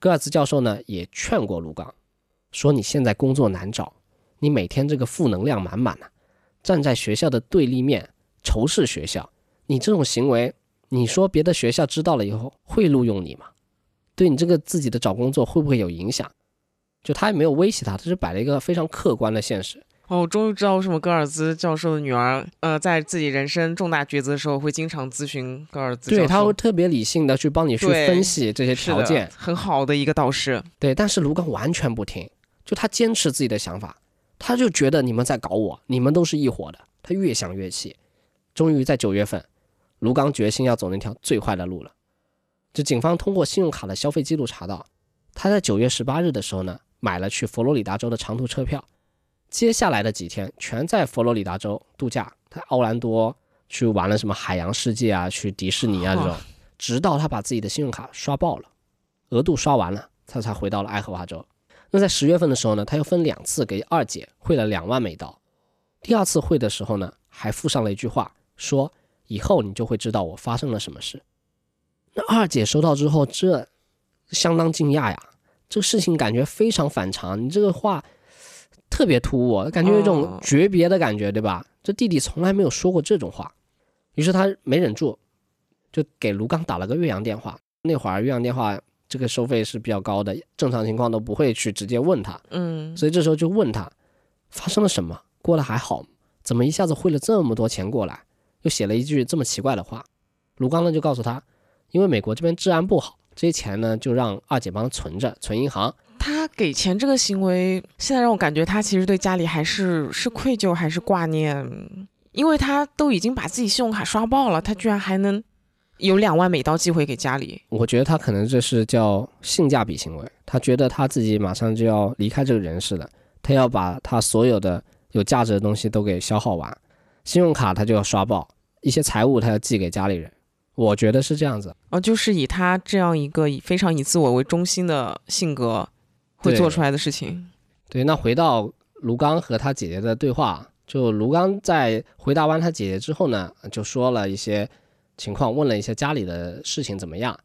戈尔兹教授呢也劝过卢刚，说你现在工作难找，你每天这个负能量满满的、站在学校的对立面仇视学校，你这种行为，你说别的学校知道了以后会录用你吗？对你这个自己的找工作会不会有影响？就他也没有威胁他，他是摆了一个非常客观的现实。哦，我终于知道为什么戈尔兹教授的女儿，呃，在自己人生重大抉择的时候会经常咨询戈尔兹教授。对，他会特别理性的去帮你去分析这些条件。很好的一个导师。对，但是卢刚完全不听，就他坚持自己的想法，他就觉得你们在搞我，你们都是一伙的。他越想越气，终于在九月份，卢刚决心要走那条最坏的路了。就警方通过信用卡的消费记录查到，他在九月十八日的时候呢，买了去佛罗里达州的长途车票，接下来的几天全在佛罗里达州度假，他奥兰多去玩了什么海洋世界啊，去迪士尼啊这种，直到他把自己的信用卡刷爆了，额度刷完了，他才回到了爱荷华州。那在十月份的时候呢，他又分两次给二姐汇了两万美刀。第二次汇的时候呢，还附上了一句话，说以后你就会知道我发生了什么事。那二姐收到之后，这相当惊讶呀，这个事情感觉非常反常，你这个话特别突兀，感觉有一种哦诀别的感觉，对吧？这弟弟从来没有说过这种话，于是他没忍住，就给卢刚打了个岳阳电话。那会儿岳阳电话这个收费是比较高的，正常情况都不会去直接问他，嗯，所以这时候就问他发生了什么，过得还好吗？怎么一下子汇了这么多钱过来？又写了一句这么奇怪的话。卢刚呢就告诉他，因为美国这边治安不好，这些钱呢就让二姐帮他存着，存银行。他给钱这个行为，现在让我感觉他其实对家里还是是愧疚还是挂念，因为他都已经把自己信用卡刷爆了，他居然还能有两万美刀寄回给家里。我觉得他可能这是叫性价比行为，他觉得他自己马上就要离开这个人世了，他要把他所有的有价值的东西都给消耗完，信用卡他就要刷爆，一些财物他要寄给家里人。我觉得是这样子。哦，就是以他这样一个以非常以自我为中心的性格会做出来的事情。对，那回到卢刚和他姐姐的对话，就卢刚在回答完他姐姐之后呢，就说了一些情况，问了一些家里的事情怎么样，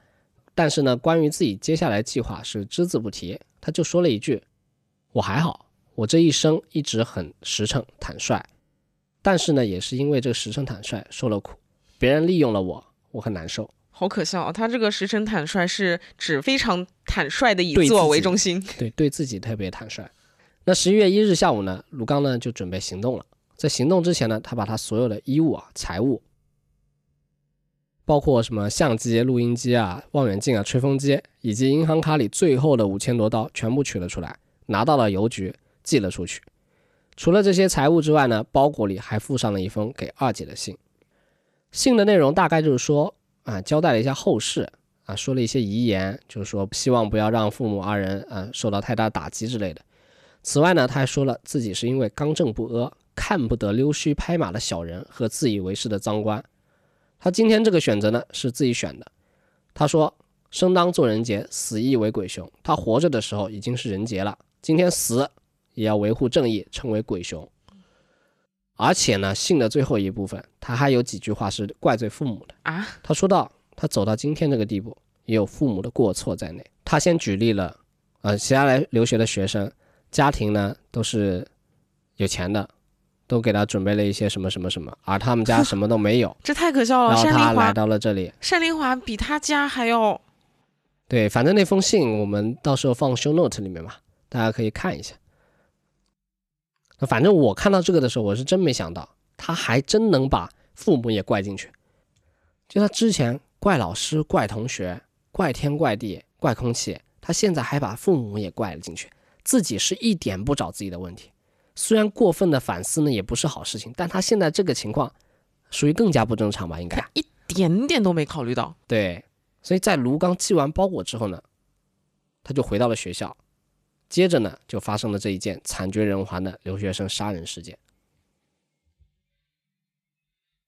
但是呢，关于自己接下来计划是只字不提，他就说了一句：“我还好，我这一生一直很实诚坦率，但是呢，也是因为这个实诚坦率受了苦，别人利用了我，我很难受。”好可笑啊！他这个实诚坦率是指非常坦率的以对自我为中心。对，对自己特别坦率。那十一月一日下午呢，卢刚呢就准备行动了。在行动之前呢，他把他所有的衣物啊、财物，包括什么相机、录音机啊、望远镜啊、吹风机，以及银行卡里最后的五千多刀，全部取了出来，拿到了邮局寄了出去。除了这些财物之外呢，包裹里还附上了一封给二姐的信。信的内容大概就是说啊，交代了一下后事啊，说了一些遗言，就是说希望不要让父母二人啊受到太大打击之类的。此外呢，他还说了自己是因为刚正不阿，看不得溜须拍马的小人和自以为是的赃官。他今天这个选择呢，是自己选的。他说：“生当作人杰，死亦为鬼雄。”他活着的时候已经是人杰了，今天死也要维护正义，成为鬼雄。而且呢，信的最后一部分，他还有几句话是怪罪父母的啊。他说到，他走到今天这个地步，也有父母的过错在内。他先举例了，呃，其他来留学的学生，家庭呢都是有钱的。都给他准备了一些什么什么什么，而他们家什么都没有，这太可笑了。然后他来到了这里，单林华比他家还要……对，反正那封信我们到时候放 show note 里面嘛，大家可以看一下。反正我看到这个的时候，我是真没想到，他还真能把父母也怪进去。就他之前怪老师、怪同学、怪天怪地、怪空气，他现在还把父母也怪了进去，自己是一点不找自己的问题。虽然过分的反思呢也不是好事情，但他现在这个情况属于更加不正常吧？应该一点点都没考虑到。对，所以在卢刚寄完包裹之后呢，他就回到了学校，接着呢就发生了这一件惨绝人寰的留学生杀人事件。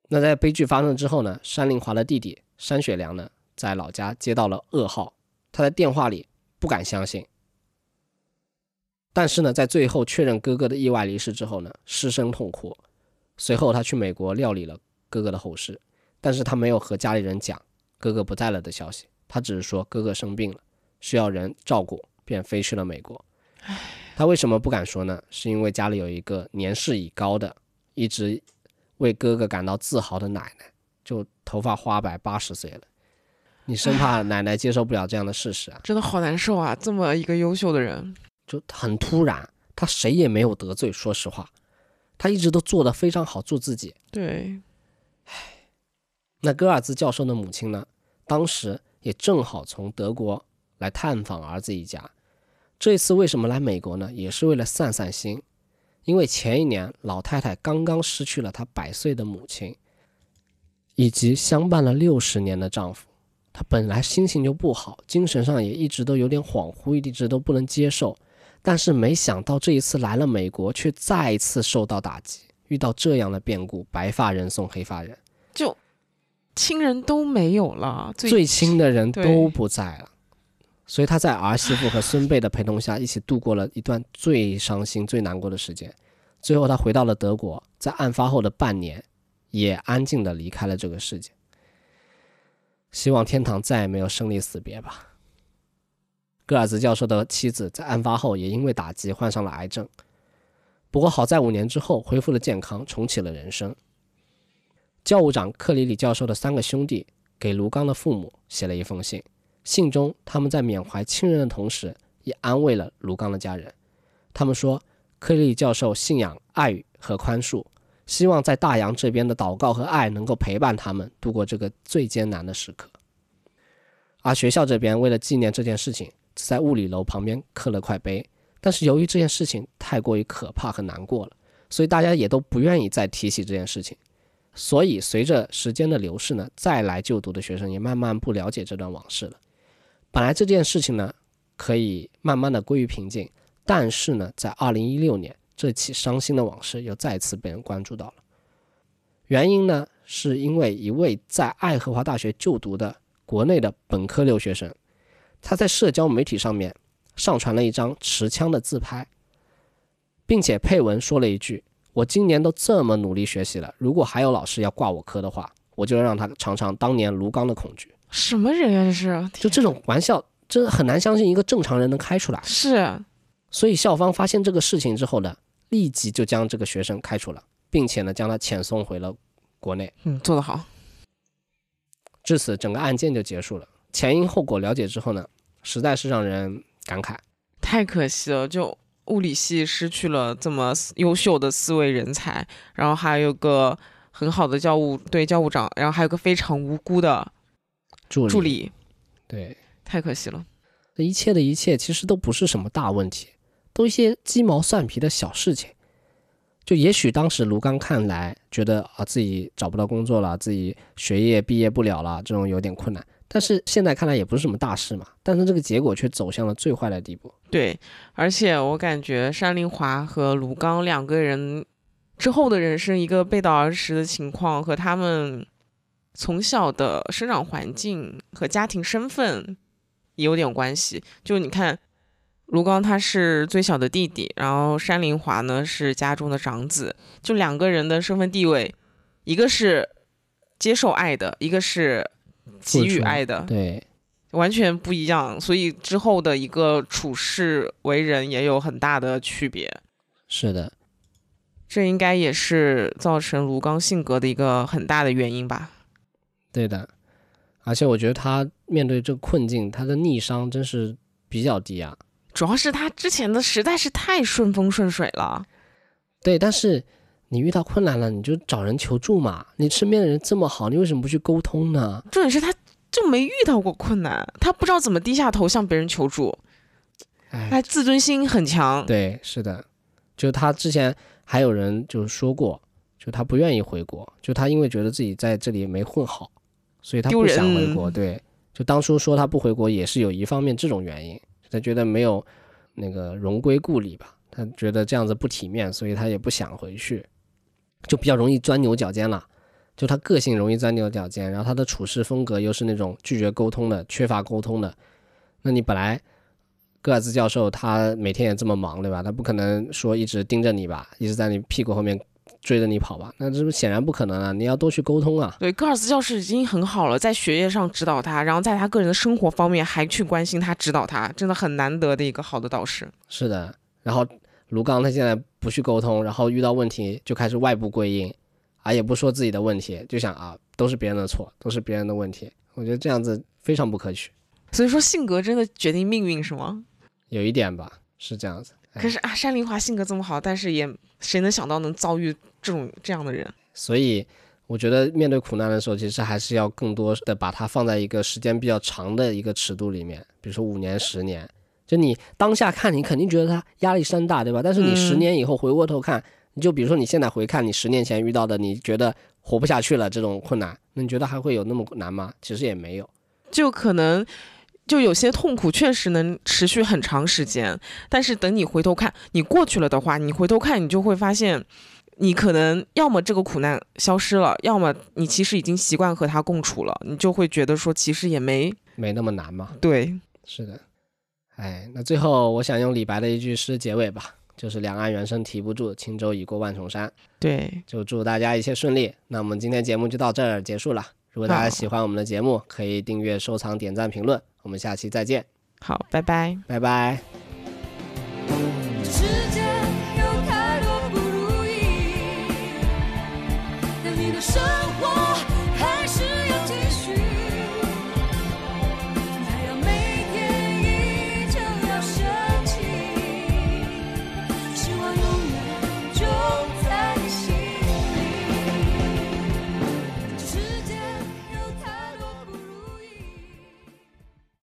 那在悲剧发生之后呢，山林华的弟弟山雪良呢在老家接到了噩耗，他在电话里不敢相信。但是呢，在最后确认哥哥的意外离世之后呢，失声痛哭。随后他去美国料理了哥哥的后事，但是他没有和家里人讲哥哥不在了的消息，他只是说哥哥生病了，需要人照顾，便飞去了美国。他为什么不敢说呢？是因为家里有一个年事已高的，一直为哥哥感到自豪的奶奶，就头发花白，八十岁了。你生怕奶奶接受不了这样的事实啊！真的好难受啊！这么一个优秀的人。就很突然，他谁也没有得罪。说实话，他一直都做得非常好，做自己。对，唉，那戈尔兹教授的母亲呢？当时也正好从德国来探访儿子一家。这次为什么来美国呢？也是为了散散心。因为前一年老太太刚刚失去了她百岁的母亲，以及相伴了六十年的丈夫。她本来心情就不好，精神上也一直都有点恍惚，一直都不能接受。但是没想到这一次来了美国，却再一次受到打击，遇到这样的变故，白发人送黑发人，就亲人都没有了，最亲的人都不在了，所以他在儿媳妇和孙辈的陪同下，一起度过了一段最伤心、最难过的时间。最后他回到了德国，在案发后的半年，也安静的离开了这个世界。希望天堂再也没有生离死别吧。戈尔兹教授的妻子在案发后也因为打击患上了癌症，不过好在五年之后恢复了健康，重启了人生。教务长克里里教授的三个兄弟给卢刚的父母写了一封信，信中他们在缅怀亲人的同时，也安慰了卢刚的家人。他们说，克里教授信仰爱和宽恕，希望在大洋这边的祷告和爱能够陪伴他们度过这个最艰难的时刻。而学校这边为了纪念这件事情。在物理楼旁边刻了块碑，但是由于这件事情太过于可怕和难过了，所以大家也都不愿意再提起这件事情。所以随着时间的流逝呢，再来就读的学生也慢慢不了解这段往事了。本来这件事情呢可以慢慢的归于平静，但是呢，在二零一六年，这起伤心的往事又再次被人关注到了。原因呢，是因为一位在爱荷华大学就读的国内的本科留学生。他在社交媒体上面上传了一张持枪的自拍，并且配文说了一句：“我今年都这么努力学习了，如果还有老师要挂我科的话，我就让他尝尝当年卢刚的恐惧。”什么人呀？这是就这种玩笑，真的很难相信一个正常人能开出来。是，所以校方发现这个事情之后呢，立即就将这个学生开除了，并且呢将他遣送回了国内。嗯，做得好。至此，整个案件就结束了。前因后果了解之后呢？实在是让人感慨，太可惜了！就物理系失去了这么优秀的四位人才，然后还有个很好的教务对教务长，然后还有个非常无辜的助助理，对，太可惜了。这一切的一切其实都不是什么大问题，都一些鸡毛蒜皮的小事情。就也许当时卢刚看来觉得啊自己找不到工作了，自己学业毕业不了了，这种有点困难。但是现在看来也不是什么大事嘛。但是这个结果却走向了最坏的地步。对，而且我感觉山林华和卢刚两个人之后的人生，一个背道而驰的情况，和他们从小的生长环境和家庭身份也有点关系。就你看。卢刚他是最小的弟弟，然后山林华呢是家中的长子，就两个人的身份地位，一个是接受爱的，一个是给予爱的，对，完全不一样，所以之后的一个处事为人也有很大的区别。是的，这应该也是造成卢刚性格的一个很大的原因吧？对的，而且我觉得他面对这个困境，他的逆商真是比较低啊。主要是他之前的实在是太顺风顺水了，对。但是你遇到困难了，你就找人求助嘛。你身边的人这么好，你为什么不去沟通呢？重点是他就没遇到过困难，他不知道怎么低下头向别人求助，哎，自尊心很强。对，是的，就他之前还有人就是说过，就他不愿意回国，就他因为觉得自己在这里没混好，所以他不想回国。对，就当初说他不回国也是有一方面这种原因。他觉得没有那个荣归故里吧，他觉得这样子不体面，所以他也不想回去，就比较容易钻牛角尖了。就他个性容易钻牛角尖，然后他的处事风格又是那种拒绝沟通的、缺乏沟通的。那你本来戈尔兹教授他每天也这么忙，对吧？他不可能说一直盯着你吧，一直在你屁股后面。追着你跑吧，那这不显然不可能啊！你要多去沟通啊。对，戈尔斯教师已经很好了，在学业上指导他，然后在他个人的生活方面还去关心他、指导他，真的很难得的一个好的导师。是的，然后卢刚他现在不去沟通，然后遇到问题就开始外部归因，啊，也不说自己的问题，就想啊，都是别人的错，都是别人的问题。我觉得这样子非常不可取。所以说，性格真的决定命运是吗？有一点吧，是这样子。可是啊，山林华性格这么好，但是也谁能想到能遭遇这种这样的人？所以我觉得面对苦难的时候，其实还是要更多的把它放在一个时间比较长的一个尺度里面，比如说五年、十年。就你当下看，你肯定觉得他压力山大，对吧？但是你十年以后回过头看，你就比如说你现在回看你十年前遇到的，你觉得活不下去了这种困难，那你觉得还会有那么难吗？其实也没有，就可能。就有些痛苦确实能持续很长时间，但是等你回头看，你过去了的话，你回头看，你就会发现，你可能要么这个苦难消失了，要么你其实已经习惯和他共处了，你就会觉得说，其实也没没那么难嘛。对，是的。哎，那最后我想用李白的一句诗结尾吧，就是“两岸猿声啼不住，轻舟已过万重山”。对，就祝大家一切顺利。那我们今天节目就到这儿结束了。如果大家喜欢我们的节目，可以订阅、收藏、点赞、评论。我们下期再见，好，拜拜，拜拜。的生活。